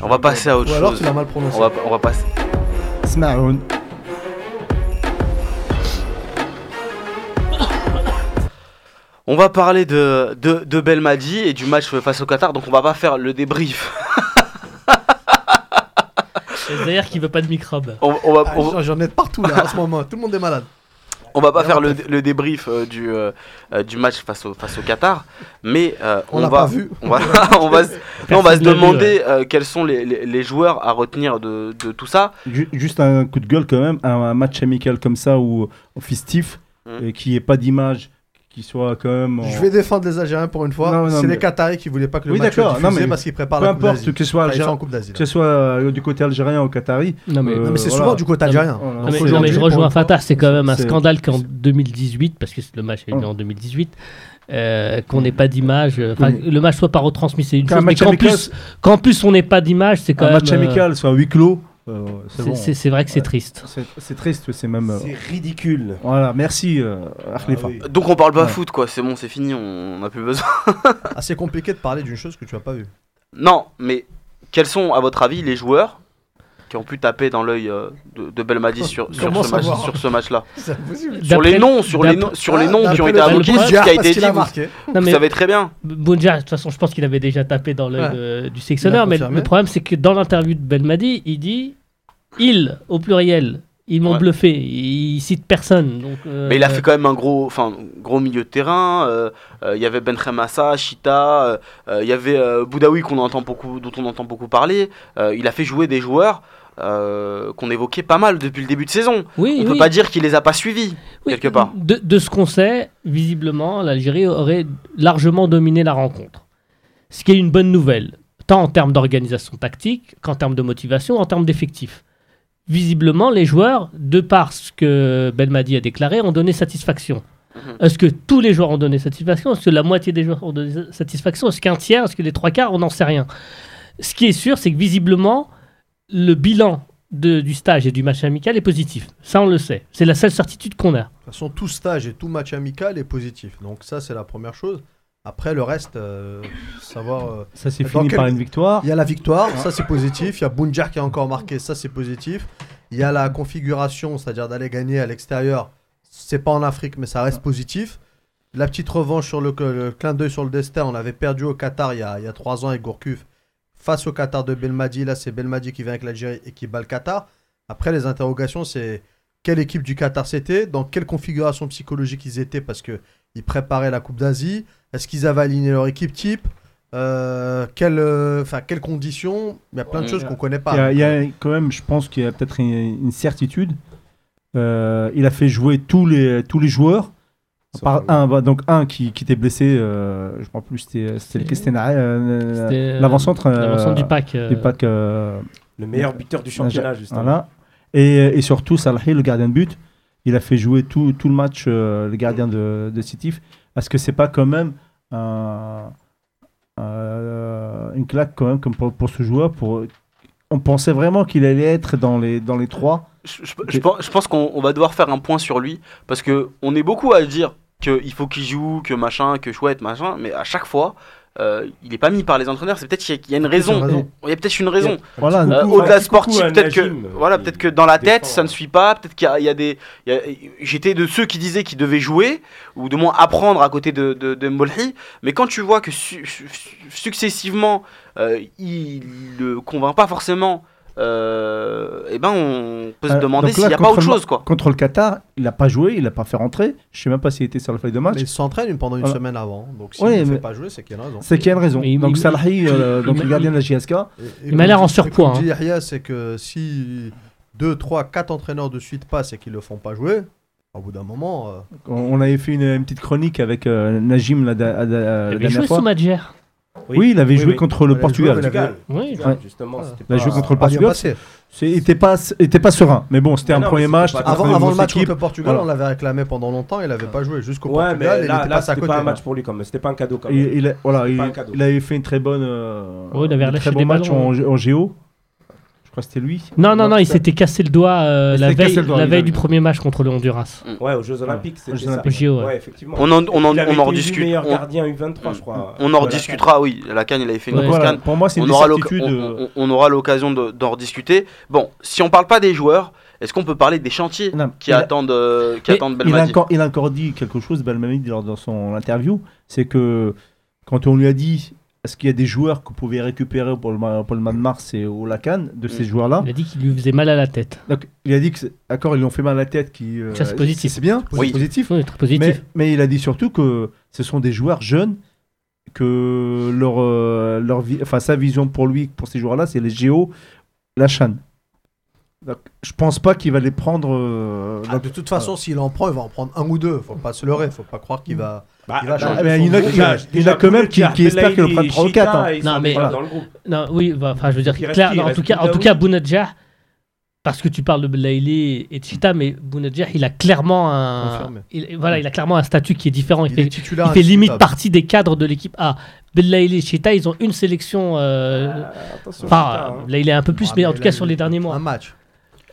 On va passer à autre Ou alors chose. tu l'as mal prononcé. On va, on va passer. C'est Maoun. On va parler de, de, de Belmadi et du match face au Qatar. Donc on va pas faire le débrief. D'ailleurs, qui veut pas de microbes. On, on va, Ah, on- j'en- J'en ai de partout là en ce moment. Tout le monde est malade. On va pas faire le, débrief euh, du, euh, euh, du match face au, face au Qatar. Mais euh, On va, vu. on va, on va, non, on va se demander euh, quels sont les, les, les joueurs à retenir de, de tout ça. Ju- Juste un coup de gueule quand même, un, un match amical comme ça ou festif, et qui est pas d'image, qui qui soit quand même. en- Je vais défendre les Algériens pour une fois. Non, non, c'est mais- les Qataris qui voulaient pas que le Oui, match soit d'accord. Non, diffusé mais parce qu'ils préparent Peu la Coupe importe d'Asie. que ce soit, Enfin, Coupe d'Asie. que ce soit euh, du côté algérien ou qatari. Non, mais, Euh, Non, mais c'est voilà. souvent du côté algérien. Non, mais, aujourd'hui, non, mais je rejoins Fatah, c'est quand même un scandale qu'en 2018, parce que le match est né en 2018, euh, qu'on n'ait pas d'image. Enfin, Oui. le match soit pas retransmis, c'est une Qu'un chose, mais match qu'en plus, qu'en plus on n'ait pas d'image, c'est quand un même. match euh, amical soit huis clos, euh, c'est c'est- bon. c'est c'est vrai que c'est triste. C'est c'est triste, c'est même. euh, C'est ridicule. Voilà, merci euh. Ah oui. Donc on parle pas Ouais. foot quoi, c'est bon, c'est fini, on n'a plus besoin. Assez compliqué de parler d'une chose que tu as pas vue. Non, mais quels sont à votre avis les joueurs qui ont pu taper dans l'œil euh, de, de Belmadi sur, sur ce match, sur ce match-là? C'est impossible. Sur les noms, sur les sur les noms qui ont été invoqués, qui a été dit, a vous. Non, savez très bien. Bounja, de toute façon, je pense qu'il avait déjà tapé dans l'œil Ouais. du sélectionneur, mais le problème, c'est que dans l'interview de Belmadi, il dit il au pluriel. Ils m'ont Ouais. bluffé. Il cite personne. Donc, euh, Mais il a fait quand même un gros, enfin, gros milieu de terrain. euh, euh, Il y avait Ben Khemassa, Chita, il y avait Boudaoui qu'on entend beaucoup, dont on entend beaucoup parler. Il a fait jouer des joueurs qu'on évoquait pas mal depuis le début de saison. oui, On oui. peut pas dire qu'il les a pas suivis Oui, quelque part. De, de ce qu'on sait, visiblement, l'Algérie aurait largement dominé la rencontre. Ce qui est une bonne nouvelle, tant en termes d'organisation tactique qu'en termes de motivation, en termes d'effectifs. Visiblement, les joueurs, de par ce que Belmadi a déclaré, ont donné satisfaction. Mhm. Est-ce que tous les joueurs ont donné satisfaction? Est-ce que la moitié des joueurs ont donné satisfaction? Est-ce qu'un tiers? Est-ce que les trois quarts? On n'en sait rien. Ce qui est sûr, c'est que visiblement, le bilan de- du stage et du match amical est positif. Ça, on le sait. C'est la seule certitude qu'on a. De toute façon, tout stage et tout match amical est positif. Donc ça, c'est la première chose. Après, le reste, euh, savoir... euh, Ça s'est Dans fini quel- par une victoire. Il y a la victoire, ça c'est positif. Il y a Bounjar qui a encore marqué, ça c'est positif. Il y a la configuration, c'est-à-dire d'aller gagner à l'extérieur. C'est pas en Afrique, mais ça reste positif. La petite revanche sur le, le clin d'œil sur le destin, on avait perdu au Qatar il y a, il y a trois ans avec Gourcuff. Face au Qatar de Belmadi, là c'est Belmadi qui vient avec l'Algérie et qui bat le Qatar. Après, les interrogations, c'est quelle équipe du Qatar c'était, dans quelle configuration psychologique ils étaient parce que ils préparaient la Coupe d'Asie. Est-ce qu'ils avaient aligné leur équipe type? Euh, quelles, euh, enfin, quelles conditions? Il y a plein de Ouais, choses qu'on connaît Il y, pas. a, il y a quand même, je pense qu'il y a peut-être une, une certitude. Euh, il a fait jouer tous les, tous les joueurs. Par un. bah, donc un qui, qui était blessé, euh, je ne crois plus, c'était l'avant-centre euh, L'avancement du pack. euh, du pack. euh, Le meilleur buteur du championnat, justement. voilà. Et, et surtout, Salahi, le gardien de but, il a fait jouer tout, tout le match, euh, le gardien de, de Sétif. Est-ce que c'est pas quand même un- un- une claque quand même comme pour, pour ce joueur pour... On pensait vraiment qu'il allait être dans les, dans les trois. Je, je- je pense, je pense qu'on on va devoir faire un point sur lui parce que on est beaucoup à dire qu'il faut qu'il joue, que machin, que chouette, machin, mais à chaque fois, euh, il est pas mis par les entraîneurs. C'est peut-être qu'il y a- qu'il y a une raison. Il y a peut-être une raison. Voilà. Euh, Au-delà sportif, peut-être que, voilà, peut-être que dans la tête, défend. ça ne suit pas. Peut-être qu'il y a, il y a des. J'étais de ceux qui disaient qu'il devait jouer, ou de moins apprendre à côté de, de, de. Mais quand tu vois que su- su- successivement, euh, il ne convainc pas forcément, euh, eh ben on peut se Euh, demander s'il n'y a pas autre chose. quoi. Contre le Qatar, il n'a pas joué, il n'a pas fait rentrer. Je sais même pas s'il était sur la feuille de match. Mais il s'entraîne pendant une semaine avant. Donc s'il Ouais, ne fait pas jouer, c'est qu'il y a une raison. C'est qu'il y a une raison. Donc Salahi, euh, il- donc le gardien de la JSK, Il m'a l'air en surpoids, Comme dit Yahya, c'est que si 2, 3, 4 entraîneurs de suite passent et qu'ils le font pas jouer, au bout d'un moment. euh, on avait fait une, une petite chronique avec euh, Najim la, la- la Il avait dernière fois. Oui, il avait Oui, joué oui. contre le Il Portugal. Oui. Portugal. Justement, Il a joué contre le Portugal. Il était pas, il était pas serein. Mais bon, c'était un non, premier match. Avant, le match contre le Portugal, Voilà. on l'avait réclamé pendant longtemps. Il n'avait pas joué jusqu'au Ouais, Portugal. mais il là, était là c'était pas un match pour lui quand même. C'était pas un cadeau quand même. Il, il a, voilà, Pas il, un cadeau. il avait fait une très bonne, euh, Ouais, il avait un très bon match en, en géo. Je crois que c'était lui. Non, non, non, il s'était cassé le doigt euh, la veille, cassé le doigt, la il veille a- du premier match contre le Honduras. Ouais, aux Jeux Olympiques, c'était Jeux ça. Olympiques. JO, ouais. Ouais, effectivement. On en, on en, Il avait on en rediscute. meilleur On, gardien U23, je crois. on en rediscutera, oui. La Cannes, il avait fait une Ouais. grosse Voilà, canne. pour moi, c'est on une aura, euh, on- aura l'occasion de- d'en rediscuter. Bon, si on parle pas des joueurs, est-ce qu'on peut parler des chantiers non, qui attendent, euh, qui attendent il, a Belmadi encore, il a encore dit quelque chose, Belmadi, lors de son interview. C'est que quand on lui a dit est-ce qu'il y a des joueurs que vous pouvez récupérer pour le, pour le mois de mars et au Lacan, de ces Mm. joueurs-là Il a dit qu'il lui faisait mal à la tête. Donc, il a dit que, d'accord, ils lui ont fait mal à la tête. Qui, euh, Ça, c'est positif. C'est bien, Oui. positif. Oui, très positif. Mais, mais il a dit surtout que ce sont des joueurs jeunes, que leur, euh, leur vi- enfin, sa vision pour lui, pour ces joueurs-là, c'est les Géo, la Chan. Donc, je pense pas qu'il va les prendre. euh, Ah, de toute façon, s'il en prend, il va en prendre un ou deux. Faut pas se leurrer. Faut pas croire qu'il va. Bah, Il va bah, changer Ah, il y en a- groupe. il y en a- il y en a quand même qui, qui espèrent qu'il en prenne 3 ou 4. hein. Non, mais- dans le groupe. Non, oui, bah, enfin, je veux dire, clair, non, en tout cas, en tout cas, Bounedjah, parce que tu parles de Belaïli et de Chita, mais Bounedjah, il a clairement un, voilà, il a clairement un statut qui est différent. Il, fait, titulaire. il fait limite partie des cadres de l'équipe A. Belaïli et Chita, ils ont une sélection. euh, Ah, Enfin, hein. là, il est un peu plus, Ah, mais en tout cas sur les derniers mois. Un match.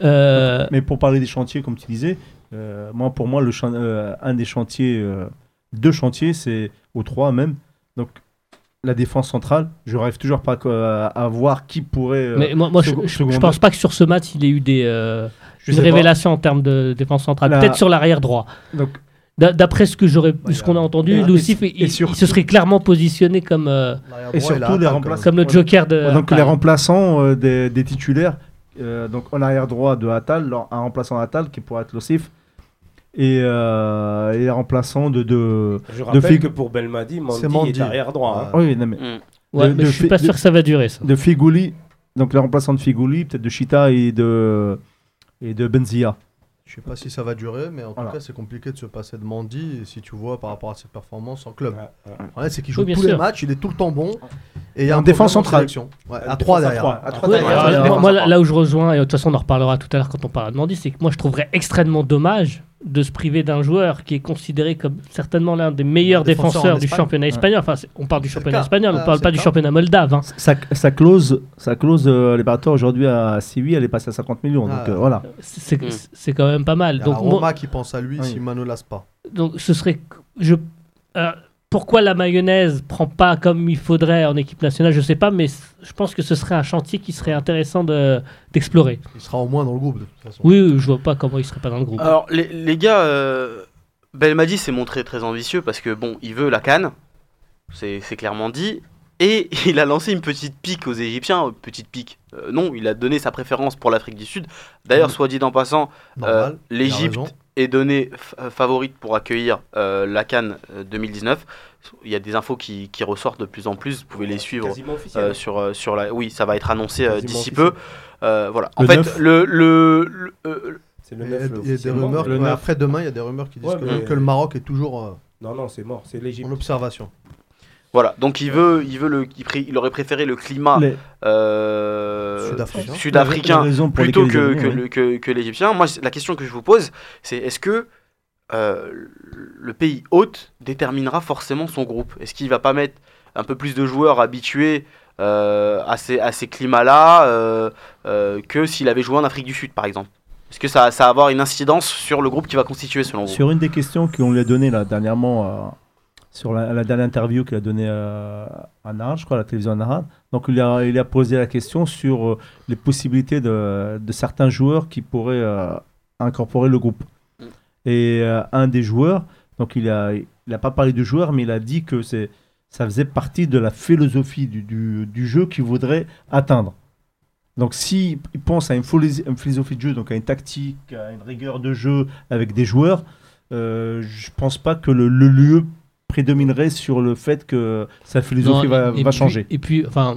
Euh, Mais pour parler des chantiers, comme tu disais, euh, moi, pour moi, le chan- euh, un des chantiers, euh, deux chantiers, c'est aux trois même. Donc, la défense centrale, je rêve toujours pas à, voir qui pourrait. euh, mais moi, moi je, je- pense pas que sur ce match, il ait eu des, euh, une sais pas. révélation en termes de défense centrale. La- Peut-être sur l'arrière droit. Donc, D'a- D'après ce que j'aurais, ce qu'on a entendu, Lucif, il, il se serait clairement positionné comme, euh, Et surtout, les remplaçants. comme le joker de. donc les remplaçants euh, des, des titulaires, euh, donc en arrière droit de Attal, leur- un remplaçant d'Attal qui pourrait être Lossif, et, euh, et un remplaçant de. de... Je rappelle Fig- que pour Belmadi, Mandi, C'est Mandi. est arrière droit. hein. Oui, non, mais Mm. Ouais, de- mais de je suis pas de- sûr que ça va durer ça. de Figouli, donc le remplaçant de Figouli, peut-être de Chita et de, et de Benzia. Je sais pas si ça va durer, mais en Voilà. tout cas, c'est compliqué de se passer de Mandy. Et si tu vois par rapport à ses performances en club, Ouais, ouais. Ouais, c'est qu'il joue Oui, tous sûr. les matchs, il est tout le temps bon. Et il y a En un défense centrale. Ouais, Euh, à 3 défense à derrière. trois. À trois Ouais, derrière. alors, ouais, moi, là où je rejoins, et de toute façon on en reparlera tout à l'heure quand on parlera de Mandy, c'est que moi je trouverais extrêmement dommage de se priver d'un joueur qui est considéré comme certainement l'un des meilleurs Défenseur en défenseurs du championnat espagnol. Enfin, on parle du championnat espagnol, on Ah, parle pas du championnat moldave. hein. Sa, sa clause, sa clause euh, libératoire aujourd'hui à Séville, elle est passée à 50 millions. Donc Ah. euh, voilà. C'est Mm. c'est quand même pas mal. Il y a Donc, la moi- Roma qui pense à lui Oui. si Manolas pas. donc ce serait je euh, pourquoi la mayonnaise prend pas comme il faudrait en équipe nationale je sais pas mais je pense que ce serait un chantier qui serait intéressant de d'explorer Il sera au moins dans le groupe de toute façon. oui, oui, je vois pas comment il serait pas dans le groupe Alors, les, les gars, euh, Belmadi s'est montré très ambitieux parce que, bon, il veut la canne, c'est c'est clairement dit, et il a lancé une petite pique aux Égyptiens, euh, petite pique. Euh, non, il a donné sa préférence pour l'Afrique du Sud. D'ailleurs, soit dit en passant, euh, l'Égypte. Est donnée euh, favorite pour accueillir euh, la Cannes euh, 2019. Il y a des infos qui, qui ressortent de plus en plus, vous pouvez les suivre euh, sur, euh, sur la... Oui, ça va être annoncé euh, d'ici peu. Euh, voilà. En Le fait, 9. le, le, le- euh, C'est le Il y a, 9 il y a des rumeurs. mais- le ouais, 9. après demain, il y a des rumeurs qui disent Ouais, que, mais- que le Maroc est toujours euh, Non, non, c'est mort, c'est l'Égypte. en observation. Voilà. Donc il veut, il veut le, il, pré- il aurait préféré le climat Les- euh, Sud-africain. plutôt que, ils que, ont mis, le- que, que l'Égyptien. Moi, la question que je vous pose, c'est est-ce que euh, le pays hôte déterminera forcément son groupe? Est-ce qu'il va pas mettre un peu plus de joueurs habitués euh, à ces, à ces climats-là euh, euh, que s'il avait joué en Afrique du Sud, par exemple? Est-ce que ça, ça va avoir une incidence sur le groupe qui va constituer selon vous? Sur une des questions qu'on lui a données là, dernièrement, euh, sur la, la dernière interview qu'il a donnée euh, à Nahar, je crois, à la télévision Nahar, donc il a, il a posé la question sur euh, les possibilités de, de certains joueurs qui pourraient euh, incorporer le groupe. Mm. Et euh, un des joueurs, donc il a, il n'a pas parlé de joueur, mais il a dit que c'est, ça faisait partie de la philosophie du, du, du jeu qu'il voudrait atteindre. Donc s'il pense à une, philo- une philosophie de jeu, donc à une tactique, à une rigueur de jeu avec des joueurs, je pense pas que le, le lieu prédominerait sur le fait que sa philosophie Non, va, et va puis- changer. et puis enfin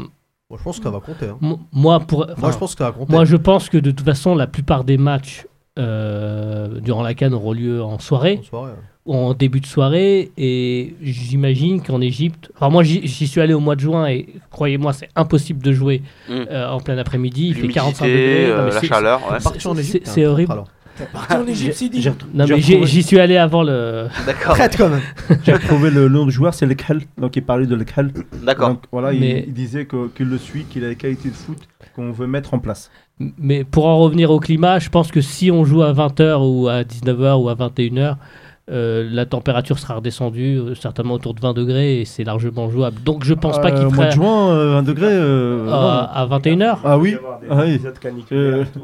Moi, je pense que ça va compter. hein. moi pour Moi, je pense que ça va compter. Moi, je pense que de toute façon, la plupart des matchs euh, durant la Cannes auront lieu en soirée, En soirée, ouais. ou en début de soirée, et j'imagine qu'en Égypte, enfin moi j'y suis allé au mois de juin et croyez-moi, c'est impossible de jouer Mm. euh, en plein après-midi. Il fait L'humidité, 45 degrés. Euh, la c'est- chaleur. ouais. C'est- horrible. alors. Non, mais j'ai- retrouvé, j'y suis allé avant le. D'accord. Prête quand même. j'ai retrouvé le nom du joueur, c'est Lekhal. Donc il parlait de Lekhal. D'accord. Donc voilà, il- Mais- il, disait que- qu'il le suit, qu'il a les qualités de foot qu'on veut mettre en place. Mais pour en revenir au climat, je pense que si on joue à 20h ou à 19h ou à 21h, euh, la température sera redescendue euh, certainement autour de 20 degrés et c'est largement jouable. Donc je pense pas Euh, qu'il Au mois ferait de juin, euh, 1 degré. euh, euh, non. à 21h. Ah oui, Il va y avoir des ah oui. épisodes caniculaires et tout.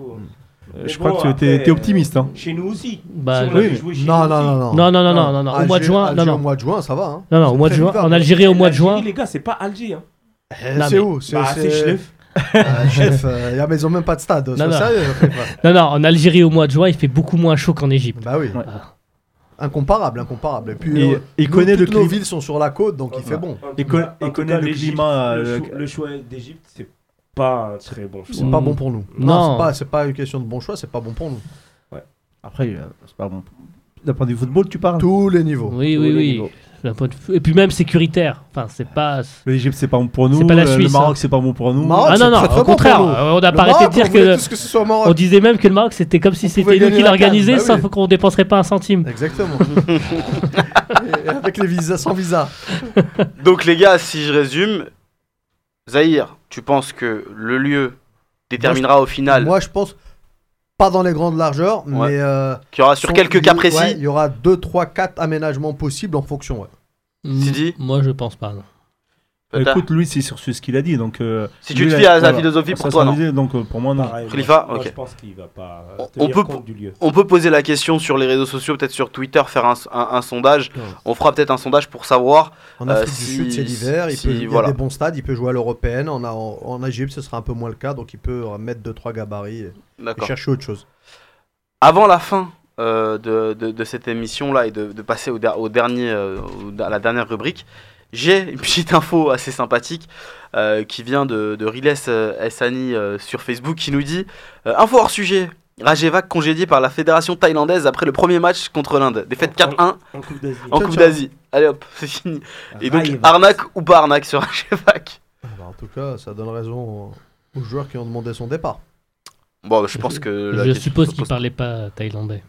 Euh, Mais je bon, crois que tu étais, optimiste. Hein. Chez nous aussi. Bah, Si on oui. avait joué chez Non, nous non, aussi. non, non. Non, non, non, non, non, non. Au mois de juin, non, non. Au mois de juin, ça va. hein. Non, non, au mois de juin, en Algérie au mois de juin. Les gars, c'est pas Alger. Hein. Eh, C'est où? C'est Bah, Schleff. Ah, chef, euh, ils ont même pas de stade. Non, sérieux. Non, non, en Algérie au mois de juin, il fait beaucoup moins chaud qu'en Égypte. bah oui. Incomparable, incomparable. Et puis, Et euh, il nous, connaît le toutes nos climat. villes sont sur la côte, donc il fait bon. Il con- il connaît cas, le l'Égypte, climat, Le, euh, choix- le choix d'Égypte, c'est pas un très bon choix. C'est pas bon pour nous. Non. c'est pas, c'est pas une question de bon choix, c'est pas bon pour nous. Après, euh, c'est pas bon. D'un point de vue football, tu parles Tous les niveaux. Oui, Tous oui, oui. niveaux. Et puis même sécuritaire. Enfin, c'est pas. L'Égypte, c'est pas bon pour nous. C'est pas la le- Suisse, Le Maroc, hein. c'est pas bon pour nous. Maroc, Ah non, c'est non, très, très au contraire. euh, On a pas arrêté de dire que. tous que ce soit au Maroc. On disait même que le Maroc, c'était comme si On c'était nous qui CAN, bah sauf oui. qu'on dépenserait pas un centime. Exactement. Avec les visas, sans visa. Donc les gars, si je résume, Zahir, tu penses que le lieu déterminera au final Moi, je pense pas dans les grandes largeurs, Ouais. mais euh, qu'il y aura sur quelques il y- cas précis ouais, il y aura 2, 3, 4 aménagements possibles en fonction. ouais. Sidi Moi, je pense pas. non. Écoute, lui, c'est sur ce qu'il a dit. Donc, euh, Si tu te fies à sa philosophie, pour toi, non idée, donc euh, pour moi, non. Pareil, Khalifa, moi, je pense qu'il va pas euh, On- peut- du lieu. On peut poser la question sur les réseaux sociaux, peut-être sur Twitter, faire un, un- un sondage. Ouais. On fera peut-être un sondage pour savoir. En Euh, Afrique si- du Sud, c'est l'hiver. Il, si- peut, il y a voilà. des bons stades. Il peut jouer à l'européenne. En, en, en Égypte, ce sera un peu moins le cas. Donc, il peut mettre 2-3 gabarits et, chercher autre chose. Avant la fin euh, de, de- de cette émission-là et de, de passer au, der- au dernier, euh, au- à la dernière rubrique, j'ai une petite info assez sympathique euh, qui vient de, de Riles euh, Essani euh, sur Facebook qui nous dit euh, Info hors sujet. Rajevac congédié par la fédération thaïlandaise après le premier match contre l'Inde. Défaite 4-1 En Coupe d'Asie. en Ciao, Coupe ciao. d'Asie. Allez hop, c'est fini. Et donc, arnaque ou pas arnaque sur Rajevac Ah bah, en tout cas, ça donne raison aux joueurs qui ont demandé son départ. Bon, je pense que. Je suppose se qu'il pose- parlait pas thaïlandais.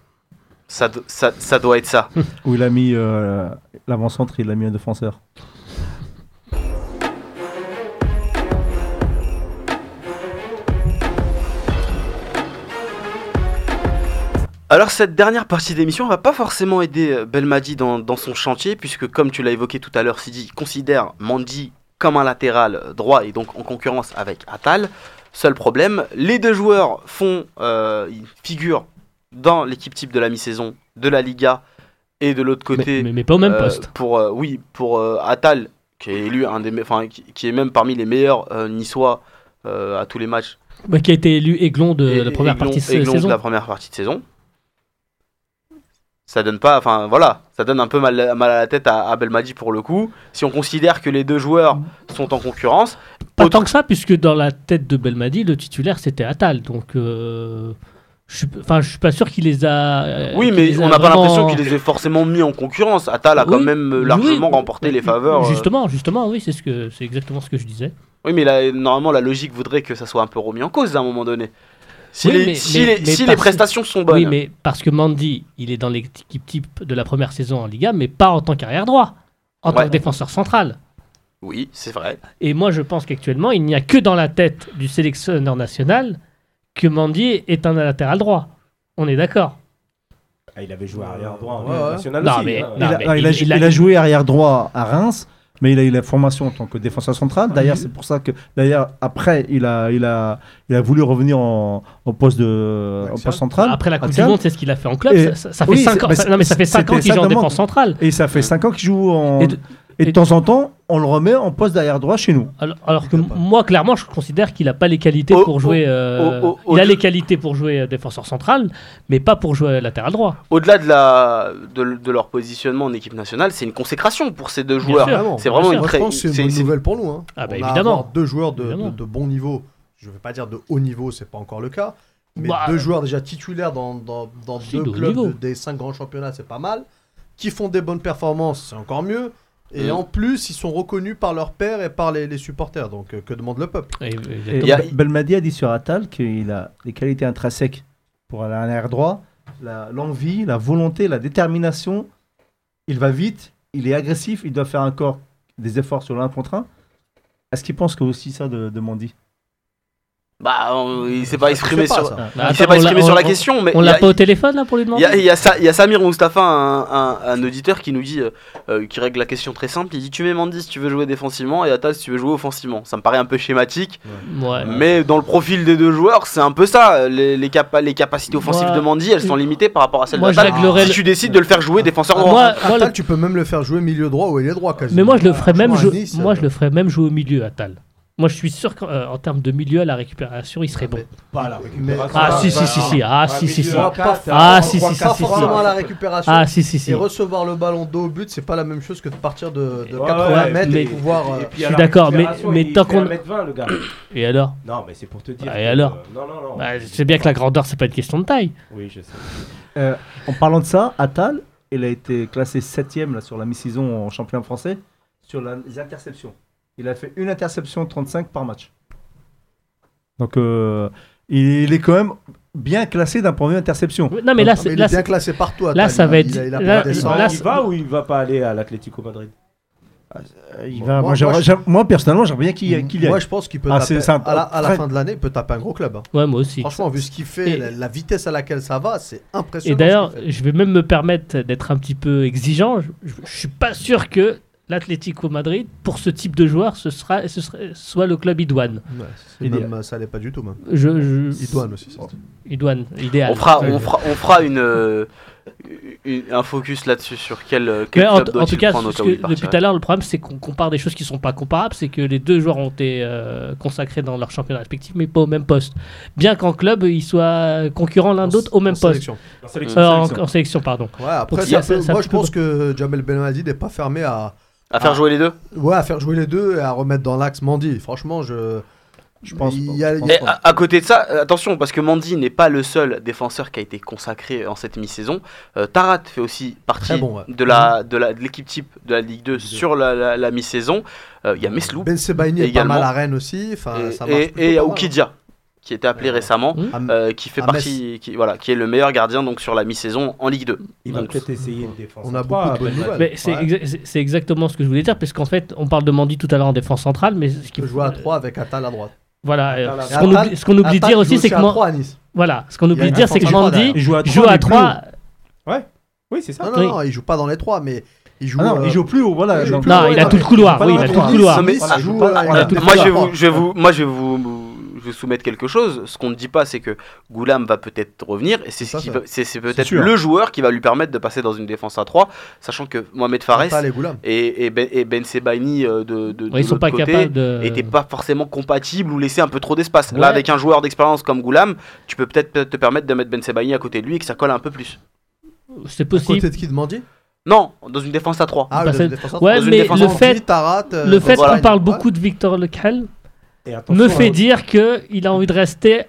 ça, do- ça, ça doit être ça. Où il a mis euh, l'avant-centre, il a mis un défenseur. Alors cette dernière partie d'émission va pas forcément aider euh, Belmadi dans, dans son chantier puisque comme tu l'as évoqué tout à l'heure Sidi considère Mandy comme un latéral euh, droit et donc en concurrence avec Atal. Seul problème, les deux joueurs font euh, ils figurent dans l'équipe type de la mi-saison de la Liga et de l'autre côté mais- mais pas au même euh, poste. pour euh, oui pour Atal qui est élu un des qui, qui est même parmi les meilleurs niçois à tous les matchs Bah, qui a été élu aiglon de et- la première Aiglon- partie de Aiglon de la première partie de saison. Ça donne pas, enfin voilà, ça donne un peu mal, mal à la tête à, à Belmadi pour le coup. Si on considère que les deux joueurs sont en concurrence, Pas autre- tant que ça, puisque dans la tête de Belmadi, le titulaire c'était Atal. Donc, euh, je enfin, je suis pas sûr qu'il les a. euh, oui, mais a on n'a pas l'impression qu'il les ait forcément mis en concurrence. Atal a quand même euh, oui, largement oui. remporté les faveurs. Justement, justement, oui, c'est ce que, c'est exactement ce que je disais. Oui, mais là, normalement, la logique voudrait que ça soit un peu remis en cause à un moment donné. Si, Oui, les, mais- si, mais- les, mais si les parce- prestations sont bonnes. Oui, mais parce que Mandy, il est dans l'équipe type de la première saison en Liga, mais pas en tant qu'arrière droit, en tant que défenseur central. Oui, c'est vrai. Et moi, je pense qu'actuellement, il n'y a que dans la tête du sélectionneur national que Mandy est un latéral droit. On est d'accord. Ah, il avait joué arrière droit en Ouais, Non, aussi. mais- hein. Il a, Non, il a- il- il a- il a joué arrière droit à Reims, mais il a eu la formation en tant que défenseur central. D'ailleurs, oui. c'est pour ça que, d'ailleurs, après, il a, il a, il a voulu revenir en, au poste de, au poste central. Après la Coupe Axial. du Monde, c'est ce qu'il a fait en club. Ça, fait oui, 5 ans. ça- non, mais ça fait cinq c'était ans qu'il joue en défense centrale. Et ça fait 5 ans qu'il joue en. Et Et de- temps en temps, on le remet en poste d'arrière droit chez nous. Alors, alors que moi, clairement, je considère qu'il n'a pas les qualités pour jouer. euh, il a les qualités pour jouer euh, défenseur central, mais pas pour jouer latéral droit. Au-delà de, la, de, de leur positionnement en équipe nationale, c'est une consécration pour ces deux Bien joueurs. Vraiment. C'est vraiment une très. c'est une nouvelle pour nous. hein. Ah bah, On a évidemment. avoir deux joueurs de, Évidemment. de- de bon niveau. Je ne vais pas dire de haut niveau, c'est pas encore le cas. Mais Bah, deux joueurs déjà titulaires dans, dans, dans deux clubs des cinq grands championnats, c'est pas mal. Qui font des bonnes performances, c'est encore mieux. Et Mm. en plus, ils sont reconnus par leur père et par les, les supporters. Donc, euh, que demande le peuple? Et- y a- Bel- Belmadi a dit sur Atal qu'il a des qualités intrinsèques pour aller à l'arrière droit, la- l'envie, la volonté, la détermination. Il va vite, il est agressif, il doit faire encore des efforts sur l'un contre un. Est-ce qu'il pense que aussi ça de, de Mandy Bah, on- il s'est pas exprimé pas, sur. ça. Bah, Il attends, s'est pas on exprimé sur on- la on- question, mais On l'a pas au téléphone là pour lui demander il y a y Samir Mustafa, un, un- un auditeur, qui nous dit, euh, euh, qui règle la question très simple. Il dit Tu mets Mandy si tu veux jouer défensivement et Atal si tu veux jouer offensivement. Ça me paraît un peu schématique, Ouais. mais dans le profil des deux joueurs, c'est un peu ça. Les, les, capa- les capacités offensives Moi- de Mandy, elles sont limitées par rapport à celles d'Atal. Si tu décides de le faire jouer défenseur Ah, droit. moi- moi, Atal, le- tu peux même le faire jouer milieu droit ou ailier droit quasiment. Mais moi, je le ferais même, Franchement, à jou- Nice, moi, euh, je le ferais même jouer au milieu, Atal. Moi, je suis sûr qu'en termes de milieu à la récupération, il serait bon. Pas la Mais- récupération. Ah, si, si, si, si. Ah, si, si, si. Ah, ah, si, trois, si, Pas si, si. forcément la récupération. Ah, si, si, si. Et recevoir le ballon dos au but, c'est pas la même chose que de partir de, de Ouais, 80 ouais, mètres mais- et pouvoir. euh, Je suis d'accord, mais- tant qu'on- 1m20, le gars. Et alors? Non, mais c'est pour te dire. Ah, et que- alors? Non, non, non. bah, Je sais bien que la grandeur, c'est pas une question de taille. Oui, je sais. Euh, en parlant de ça, Atal, il a été classé 7ème là, sur la mi-saison en championnat français sur la- les interceptions. Il a fait une interception 35 par match. Donc euh, il est quand même bien classé d'un point de vue interception. Non, mais là, Ah, c'est- il là, est bien classé partout. là, Attal. ça va être- il a- il a là- pas de Il descente. va, là, ou il va pas aller à l'Atlético Madrid? Il Moi- va- moi- moi, j'aimerais- moi, je- j'aime- moi, personnellement, j'aimerais bien qu'il y aille. Moi, je pense qu'il peut Ah, taper. un- à la, à la très- fin de l'année, il peut taper un gros club. hein. ouais, moi aussi. Franchement, vu ce qu'il fait, Et- la, la vitesse à laquelle ça va, c'est impressionnant. Et d'ailleurs, je vais même me permettre d'être un petit peu exigeant. Je, je, je suis pas sûr que l'Atlético Madrid, pour ce type de joueur, ce sera, ce serait, soit le club idoine. Ouais, même, ça allait pas du tout, même. Je, je- Idoine aussi. c'est ça. Idoine, idéal. On fera, on fera, on fera une, euh, une- un focus là-dessus sur quel, euh, quel en, club en tout cas, prendre ce que- depuis tout à l'heure, le problème, c'est qu'on compare des choses qui sont pas comparables. C'est que les deux joueurs ont été euh, consacrés dans leur championnat respectif, mais pas au même poste. Bien qu'en club, ils soient concurrents l'un d'autre au même En poste. sélection. En sélection. Euh, en, sélection. en sélection, pardon. Ouais, après, Donc, ça ça- peut- ça moi, je pense que Jamel Belmadi n'est pas fermé à, À faire jouer les deux ouais, à faire jouer les deux et à remettre dans l'axe Mandy. Franchement, je. Je pense il pas. y a- pense à, à côté de ça, euh, attention, parce que Mandy n'est pas le seul défenseur qui a été consacré en cette mi-saison. Euh, Tarat fait aussi partie Très bon, ouais. de la de la de l'équipe type de la Ligue 2 sur la, la- la mi-saison. Euh, Il y a Meslou Ben Sebaini est pas Également. mal à Rennes aussi. Enfin, et ça marche et- plutôt et il y a pas mal. Oukidia qui était appelé récemment, Mmh. Ah, euh, qui fait à partie, qui, voilà, qui est le meilleur gardien donc sur la mi-saison en Ligue 2. Il va peut-être essayer une défense. On a beaucoup de bonnes Belmadi. nouvelles. Mais c'est Ouais. exa- c'est- c'est exactement ce que je voulais dire, parce qu'en fait, on parle de Mandy tout à l'heure en défense centrale, mais ce Il qui peut jouer à 3 avec Attal à droite. Voilà, ce qu'on oublie, ce qu'on oublie dire aussi, c'est que à Man- 3 à Nice. voilà, ce qu'on Il oublie a dire, c'est que défense à trois Mandy Il joue à joue 3, à 3. Oui, c'est ça. Non, non, Oui. non, il joue pas dans les 3, mais il joue. Ah non, euh, il joue plus haut, voilà. il joue donc- plus Non, haut, il a non, tout le couloir, oui, il a tout le couloir. Non, il il il a moi, je vais, vous, moi je, vais vous, vous soumettre quelque chose. Ce qu'on ne dit pas, c'est que Goulam va peut-être revenir. Et c'est ce peut-être le joueur qui va lui permettre de passer dans une défense à 3, sachant que Mohamed Fares et et, et Ben, et Ben Sebaini euh, de, de, de Ouais, ils sont l'autre pas côté de. n'étaient pas forcément compatibles ou laissaient un peu trop d'espace. Ouais. Là, avec un joueur d'expérience comme Goulam, tu peux peut-être te permettre de mettre Ben Sebaini à côté de lui et que ça colle un peu plus. C'est À possible. côté de qui de Mandy? Non, dans une défense à 3. Ah, Bah, Ouais, Dans une mais défense le en fait, Tarat, euh, le fait voilà. qu'on parle Ouais. beaucoup de Victor Lecal me fait hein, dire qu'il a envie de rester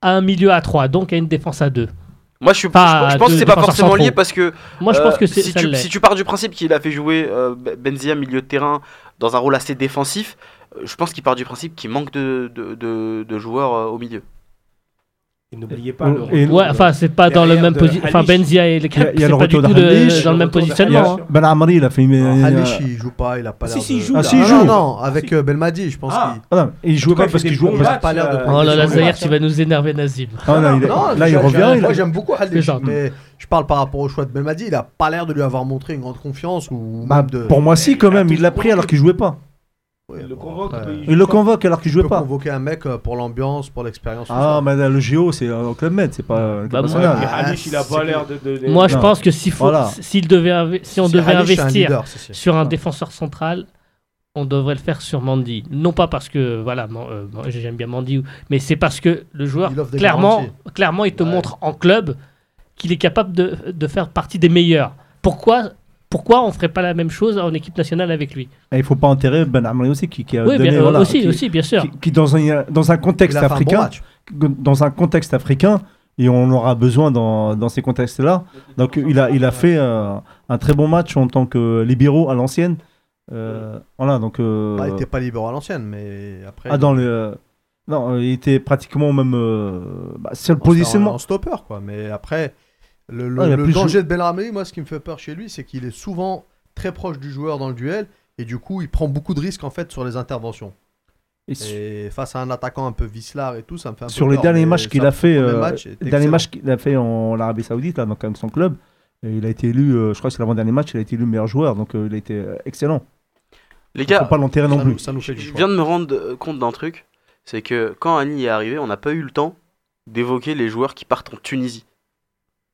à un milieu à 3, donc à une défense à 2. Moi, je, suis, Pas je, je pense de que c'est pas forcément lié parce que Moi, je Euh, pense que c'est si, ça tu, l'est. si tu pars du principe qu'il a fait jouer euh, Be- Benzia milieu de terrain dans un rôle assez défensif, euh, je pense qu'il part du principe qu'il manque de, de, de- de joueurs euh, au milieu. Et n'oubliez pas le Et- Ouais, enfin, c'est pas dans le même de position. Enfin. Benzia et Il a- il y a c'est le pas du tout dans le même Il positionnement. a- hein. Ben Amari, il a fait. Ah, Halish, il joue pas, il a pas Ah, l'air si, si, de- il joue, Ah, si, il non, joue. non, non, avec Si. euh, Belmadi, je pense Ah. qu'il. Ah il cas, pas parce il qu'il des jouait bons pas. l'air de- euh, Oh là là, il joue Zahir, tu vas nous énerver, Nazim. Ah non, il là, il revient. il Moi, a- j'aime beaucoup Halish, mais je parle par rapport au choix de Belmadi. Il a pas l'air de lui avoir montré une grande confiance ou Bah. Pour moi, si, quand Il a même. Il l'a pris alors qu'il jouait pas. Ouais, Il le bon, convoque, après, il Il le convoque alors qu'il jouait pas. convoquer un mec euh, pour l'ambiance, pour l'expérience. Ah, mais le JO, c'est au Club Med, c'est pas euh, Bah, moi, Ah, Halish, il a c'est pas l'air de. de- de- Moi, je Non. pense que s'il faut, Voilà. s'il devait, si on devait Halish, c'est un investir leader, sur un défenseur central, on devrait le faire sur Mandy. Non pas parce que, voilà, man- euh, j'aime bien Mandy, mais c'est parce que le joueur, clairement, garanties. clairement, il te Ouais. montre en club qu'il est capable de, de faire partie des meilleurs. Pourquoi, pourquoi on ferait pas la même chose en équipe nationale avec lui Et il faut pas enterrer Ben Amri aussi, qui, qui a Oui, donné, bien, voilà, aussi, qui- aussi, bien sûr. qui, qui dans un dans un contexte un bon africain, dans un contexte africain, et on en aura besoin dans, dans ces contextes-là. Donc il a il a fait euh, un très bon match en tant que libéraux à l'ancienne. Euh, voilà, donc. euh, Bah, il était pas libéraux à l'ancienne, mais après. ah dans le non, il était pratiquement au même euh, bah, c'est le positionnement. En, en stopper, quoi. Mais après, le, le- Ah, le danger de Belramé, moi, ce qui me fait peur chez lui, c'est qu'il est souvent très proche du joueur dans le duel. Et du coup, il prend beaucoup de risques, en fait, sur les interventions. Et su- Et face à un attaquant un peu vicelard et tout, ça me fait un peu sur les peur, derniers matchs qu'il a fait, euh, match matchs qu'il a fait en Arabie Saoudite, là, donc avec son club, et il a été élu, euh, je crois que c'est l'avant-dernier match, il a été élu meilleur joueur, donc euh, il a été excellent. Les gars, faut pas l'enterrer non ça plus. nous, ça nous fait du je viens de me rendre compte d'un truc, c'est que quand Annie est arrivé, on n'a pas eu le temps d'évoquer les joueurs qui partent en Tunisie.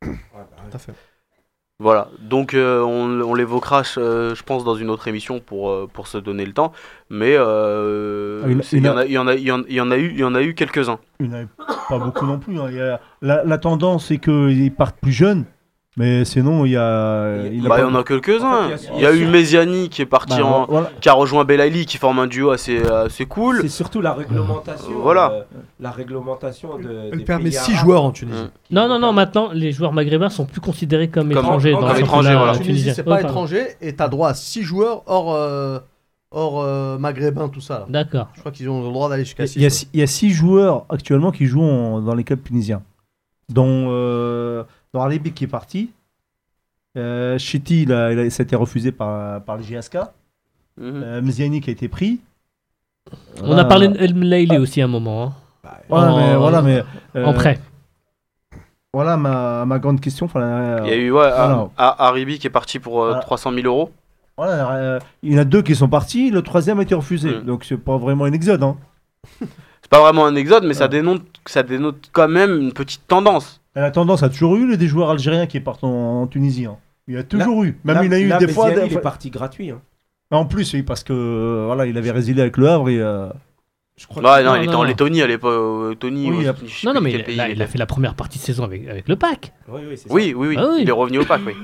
Ouais, bah, Tout à fait. Voilà, donc euh, on, on l'évoquera, euh, je pense, dans une autre émission pour, euh, pour se donner le temps. Mais il y, en a- a- a eu, il y en a eu quelques-uns. Il n'y en avait pas beaucoup non plus. hein. A- la, la tendance, c'est qu'ils partent plus jeunes. Mais sinon, il y a. Il y Bah, en a quelques-uns. En fait, il y a- a eu Mesiani qui est parti Bah, en. voilà. qui a rejoint Belaïli, qui forme un duo assez, assez cool. C'est surtout la réglementation. Voilà. euh, la réglementation de. Elle des permet pays 6 arabes joueurs en Tunisie. Mm. qui Non, non, non, maintenant, les joueurs maghrébins sont plus considérés comme, Comme- étrangers comme dans le étrangers, voilà. En Tunisie, c'est pas étranger et t'as droit à 6 joueurs hors, euh, hors euh, maghrébin, tout ça. D'accord. Je crois qu'ils ont le droit d'aller jusqu'à 6. Il y, a, six- il y a six joueurs actuellement qui jouent en- dans les clubs tunisiens. Dont, dont Alibi qui est parti. Euh, Chiti, il a, il a- ça a été refusé par, par le JSK. Mhm. Euh, Mziani qui a été pris. On a parlé de El Mlaili aussi à un moment, hein, Voilà, mais, en- voilà, mais, euh, en prêt. Voilà ma, ma grande question. Enfin, euh, Il y a eu ouais, voilà. Ar- Ar- Haribi qui est parti pour euh, Voilà. 300 000 euros. voilà, euh, il y en a deux qui sont partis, le troisième a été refusé. Mm. Donc c'est pas vraiment un exode. Hein. C'est pas vraiment un exode, mais ça, dénote, ça dénote quand même une petite tendance. Et La tendance a toujours eu les- des joueurs algériens qui partent en, en Tunisie. hein. Il y a toujours eu. Même Là- il a eu là, des fois. Des- il est parti gratuit. hein. En plus, oui, parce que euh, voilà, il avait résilié avec le Havre et. euh, Je crois Ouais, non, non, il était non, en. Lettonie à l'époque. Tony, Oui, Non, non, mais quel pays là, il a fait la première partie de saison avec, avec le pack. Oui, oui, c'est ça. Oui, oui, oui. Ah oui. Il est revenu au pack, oui.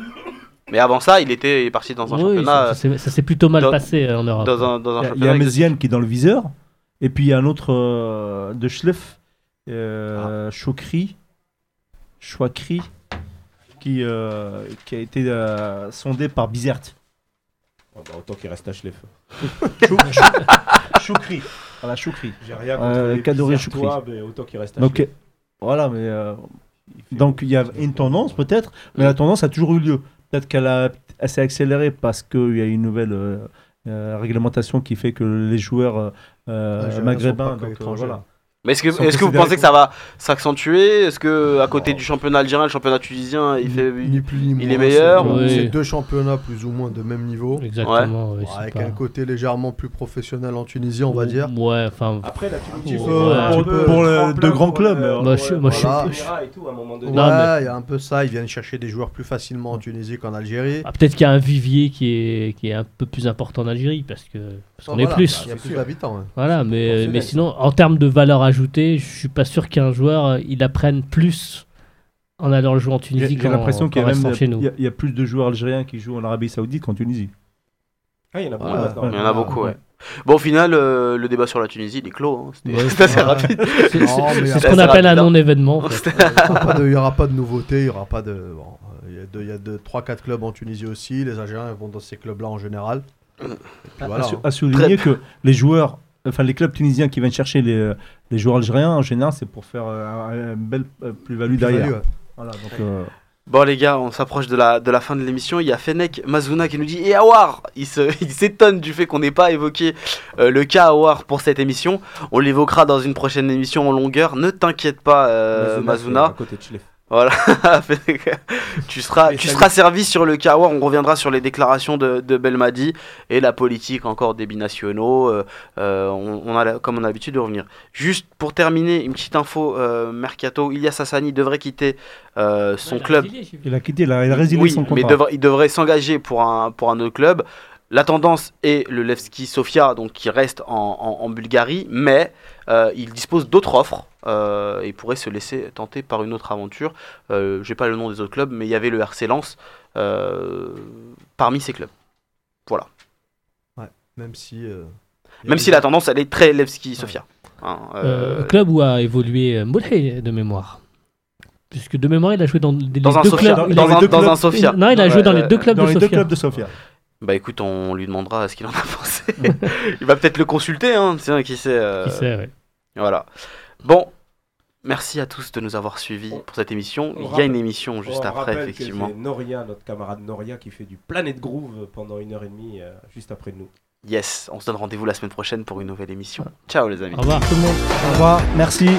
Mais avant ça, il était il est parti dans un Oui, championnat. ça, ça s'est- plutôt mal dans- passé euh, en Europe. dans un, dans un Il y a-. Méziane qui est dans le viseur. Et puis il y a un autre euh, de Schleff, euh, Chokri, Chouakri, qui, euh, qui a été euh, sondé par Bizert. Oh, bah, autant qu'il reste à Schleff. Chou- Chou- Choukri. Voilà, Choukri. J'ai rien Euh, contre les Kadoré Bizertois, mais autant qu'il reste à Donc Schleff. euh, voilà, mais euh, donc il y a une tendance peut-être, mais la tendance a toujours eu lieu. Peut-être qu'elle a elle s'est accélérée parce qu'il y a une nouvelle euh, euh, réglementation qui fait que les joueurs euh, euh, maghrébins, donc, euh, voilà. Mais est-ce que, est-ce que vous pensez que ça va s'accentuer? Est-ce que à côté Non. du championnat algérien, le championnat tunisien, il fait. Ni plus ni il moins, est meilleur c'est- Oui. Deux championnats plus ou moins de même niveau. Exactement. ouais, c'est avec pas- un côté légèrement plus professionnel en Tunisie, on va dire. Ouais, enfin. Après, la Tunisie, Pour- faut- pour- pour- pour le- de grands clubs, moi, je- moi, je pour suis- les Émirats et tout, à un moment donné. Ouais, il mais- y a un peu ça. Ils viennent chercher des joueurs plus facilement en Tunisie qu'en Algérie. Ah, Peut-être qu'il y a un vivier qui est, qui est un peu plus important en Algérie parce que parce qu'on est plus. Il y a plus d'habitants. ouais. Voilà, mais sinon, en termes de valeur ajoutée, je suis pas sûr qu'un joueur euh, il apprenne plus en allant jouer en Tunisie j'ai qu'en l'impression qu'il y qu'en a même restant chez nous. il y y a plus de joueurs algériens qui jouent en Arabie Saoudite qu'en Tunisie. Ah, il y en a beaucoup Ouais, maintenant. Il y en a beaucoup, ouais. ouais. Bon, au final, euh, le débat sur la Tunisie, il est clos. hein. C'était Ouais, c'était assez ouais. rapide. C'est ce qu'on appelle un rapide, hein. non-événement. en fait. Il n'y aura, pas de- il y aura pas de nouveautés, il y aura pas de. bon, euh, il y a deux- il y a deux- trois, quatre clubs en Tunisie aussi. Les Algériens vont dans ces clubs-là en général. Puis À, voilà, sou- hein. à souligner que les joueurs, enfin les clubs tunisiens qui viennent chercher les, les joueurs algériens, en général, c'est pour faire euh, une belle euh, plus-value derrière. Plus-value, ouais. Voilà, donc, euh, Bon, les gars, on s'approche de la, de la fin de l'émission. Il y a Fennec Mazuna qui nous dit Et Awar Il s'étonne du fait qu'on n'ait pas évoqué euh, le cas Awar pour cette émission. On l'évoquera dans une prochaine émission en longueur. Ne t'inquiète pas, euh, À Mazuna. côté de Schleff. Voilà, tu seras, Mais tu seras servi sur le Kawa. On reviendra sur les déclarations de, de Belmadi et la politique encore des binationaux. euh, euh, on, on a comme on a l'habitude de revenir. Juste pour terminer, une petite info euh, mercato. Ilyas Hassani devrait quitter euh, son club. il a quitté, il a, il a résilié Oui, son mais contrat. devra- il devrait s'engager pour un, pour un autre club. La tendance est le Levski Sofia, donc qui reste en, en- en Bulgarie, mais euh, il dispose d'autres offres euh, et pourrait se laisser tenter par une autre aventure. Euh, J'ai pas le nom des autres clubs, mais il y avait le RC Lens euh, parmi ces clubs. Voilà. Même si. euh, Même si la tendance, elle est très Levski Sofia. Hein, euh, Euh, club où a évolué Moulay de mémoire. Puisque de mémoire, il a joué dans, des- Dans les un deux Sofia, clubs. dans un- deux dans clubs- un Sofia. Non, il a joué dans les deux clubs dans de les deux Sofia. clubs de Sofia. Bah écoute, on lui demandera ce qu'il en a pensé. il va peut-être le consulter, hein, tiens, qui sait. euh, Qui sait, ouais. Voilà. Bon, merci à tous de nous avoir suivis pour cette émission. On Il y a une émission juste On après, que effectivement. Noria, notre camarade Noria, qui fait du Planet Groove pendant une heure et demie, euh, juste après nous. Yes, on se donne rendez-vous la semaine prochaine pour une nouvelle émission. Ciao les amis. Au revoir tout le monde. Au revoir, merci.